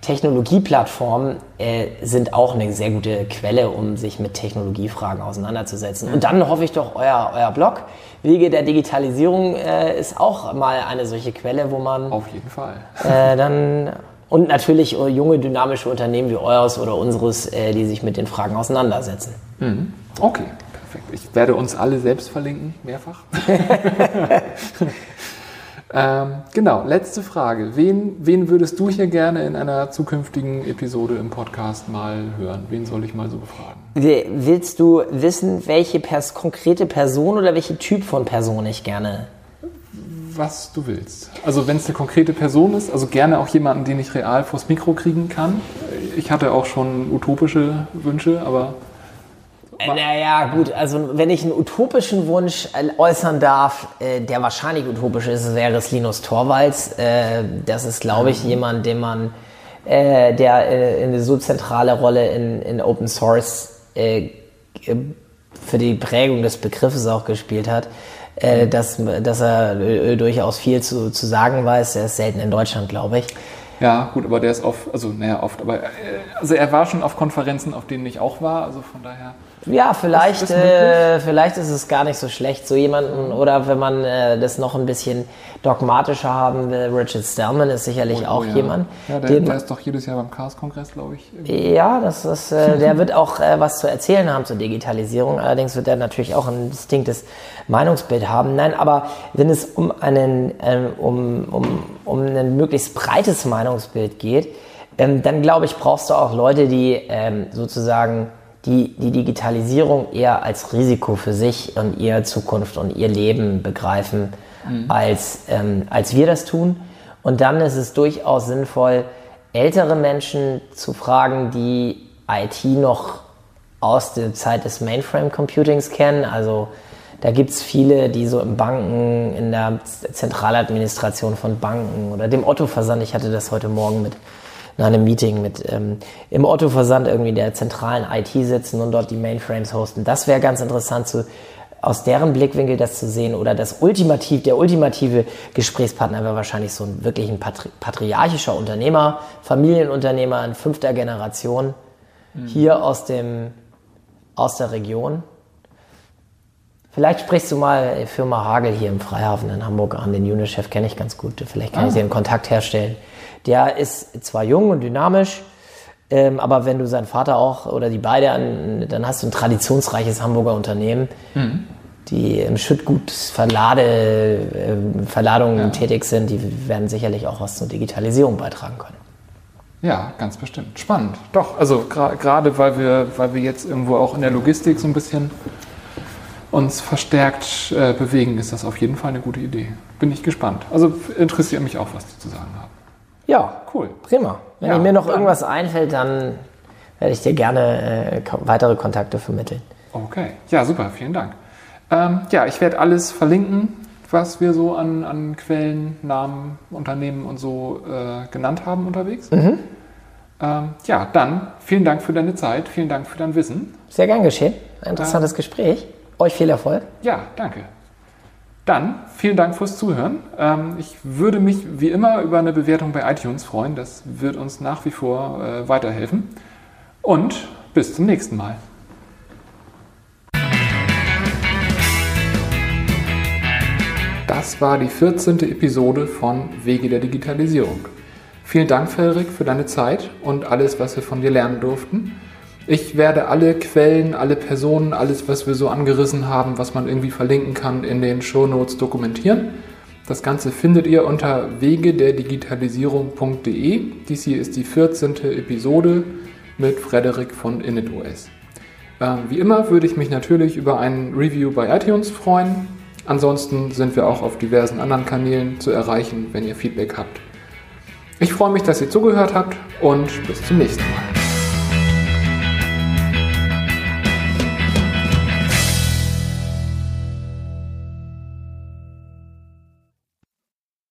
Technologieplattformen äh, sind auch eine sehr gute Quelle, um sich mit Technologiefragen auseinanderzusetzen. Und dann hoffe ich doch, euer, euer Blog, Wege der Digitalisierung, äh, ist auch mal eine solche Quelle, wo man. Auf jeden Fall. Äh, dann. Und natürlich junge, dynamische Unternehmen wie eures oder unseres, äh, die sich mit den Fragen auseinandersetzen. Mhm. Okay, perfekt. Ich werde uns alle selbst verlinken, mehrfach. Ähm, genau, letzte Frage. Wen, wen würdest du hier gerne in einer zukünftigen Episode im Podcast mal hören? Wen soll ich mal so befragen? Willst du wissen, welche pers konkrete Person oder welche Typ von Person ich gerne was du willst. Also wenn es eine konkrete Person ist, also gerne auch jemanden, den ich real vors Mikro kriegen kann. Ich hatte auch schon utopische Wünsche, aber naja, gut, also wenn ich einen utopischen Wunsch äh, äußern darf, äh, der wahrscheinlich utopisch ist, wäre es Linus Torvalds. Äh, das ist, glaube ich, mhm. jemand, den man, äh, der äh, eine so zentrale Rolle in, in Open Source äh, für die Prägung des Begriffes auch gespielt hat. Mhm. dass, dass er durchaus viel zu, zu sagen weiß. Er ist selten in Deutschland, glaube ich. Ja, gut, aber der ist oft, also naja, oft, aber also er war schon auf Konferenzen, auf denen ich auch war, also von daher. Ja, vielleicht, äh, vielleicht ist es gar nicht so schlecht, so jemanden, oder wenn man äh, das noch ein bisschen dogmatischer haben will, Richard Stallman ist sicherlich oh, auch oh, ja. jemand. Ja, der, der, ist doch jedes Jahr beim Chaos-Kongress, glaube ich. Ja, das ist, äh, der wird auch äh, was zu erzählen haben zur Digitalisierung. Allerdings wird er natürlich auch ein distinktes Meinungsbild haben. Nein, aber wenn es um, einen, äh, um, um, um ein möglichst breites Meinungsbild geht, ähm, dann glaube ich, brauchst du auch Leute, die ähm, sozusagen die die Digitalisierung eher als Risiko für sich und ihre Zukunft und ihr Leben begreifen, mhm. als, ähm, als wir das tun. Und dann ist es durchaus sinnvoll, ältere Menschen zu fragen, die IT noch aus der Zeit des Mainframe-Computings kennen. Also da gibt es viele, die so im Banken, in der Zentraladministration von Banken oder dem Otto-Versand, ich hatte das heute Morgen mit in einem Meeting mit ähm, im Otto-Versand irgendwie der zentralen IT sitzen und dort die Mainframes hosten. Das wäre ganz interessant zu aus deren Blickwinkel das zu sehen oder das ultimativ, der ultimative Gesprächspartner wäre wahrscheinlich so ein wirklich ein patri patriarchischer Unternehmer, Familienunternehmer in fünfter Generation, mhm. hier aus dem, aus der Region. Vielleicht sprichst du mal Firma Hagel hier im Freihafen in Hamburg an. Den Junichef kenne ich ganz gut. Vielleicht kann ah. ich einen Kontakt herstellen. Der ist zwar jung und dynamisch, ähm, aber wenn du seinen Vater auch oder die beide an, dann hast du ein traditionsreiches Hamburger Unternehmen, mhm. die im Schüttgut Verlade, äh, Verladungen ja. tätig sind, die werden sicherlich auch was zur Digitalisierung beitragen können. Ja, ganz bestimmt. Spannend. Doch, also gerade weil wir, weil wir jetzt irgendwo auch in der Logistik so ein bisschen uns verstärkt äh, bewegen, ist das auf jeden Fall eine gute Idee. Bin ich gespannt. Also interessiert mich auch, was die zu sagen haben. Ja, cool. Prima. Wenn ja, mir noch irgendwas einfällt, dann werde ich dir gerne äh, weitere Kontakte vermitteln. Okay, ja, super, vielen Dank. Ähm, ja, ich werde alles verlinken, was wir so an, an Quellen, Namen, Unternehmen und so äh, genannt haben unterwegs. Mhm. Ähm, ja, dann vielen Dank für deine Zeit, vielen Dank für dein Wissen. Sehr gern geschehen. Ein interessantes äh, Gespräch. Euch viel Erfolg. Ja, danke. Dann vielen Dank fürs Zuhören. Ähm, ich würde mich wie immer über eine Bewertung bei iTunes freuen. Das wird uns nach wie vor äh, weiterhelfen. Und bis zum nächsten Mal. Das war die 14. Episode von Wege der Digitalisierung. Vielen Dank, Frederik, für deine Zeit und alles, was wir von dir lernen durften. Ich werde alle Quellen, alle Personen, alles, was wir so angerissen haben, was man irgendwie verlinken kann, in den Show Notes dokumentieren. Das Ganze findet ihr unter wegederdigitalisierung.de. Dies hier ist die 14. Episode mit Frederik von InitOS. Ähm, wie immer würde ich mich natürlich über ein Review bei iTunes freuen. Ansonsten sind wir auch auf diversen anderen Kanälen zu erreichen, wenn ihr Feedback habt. Ich freue mich, dass ihr zugehört habt und bis zum nächsten Mal.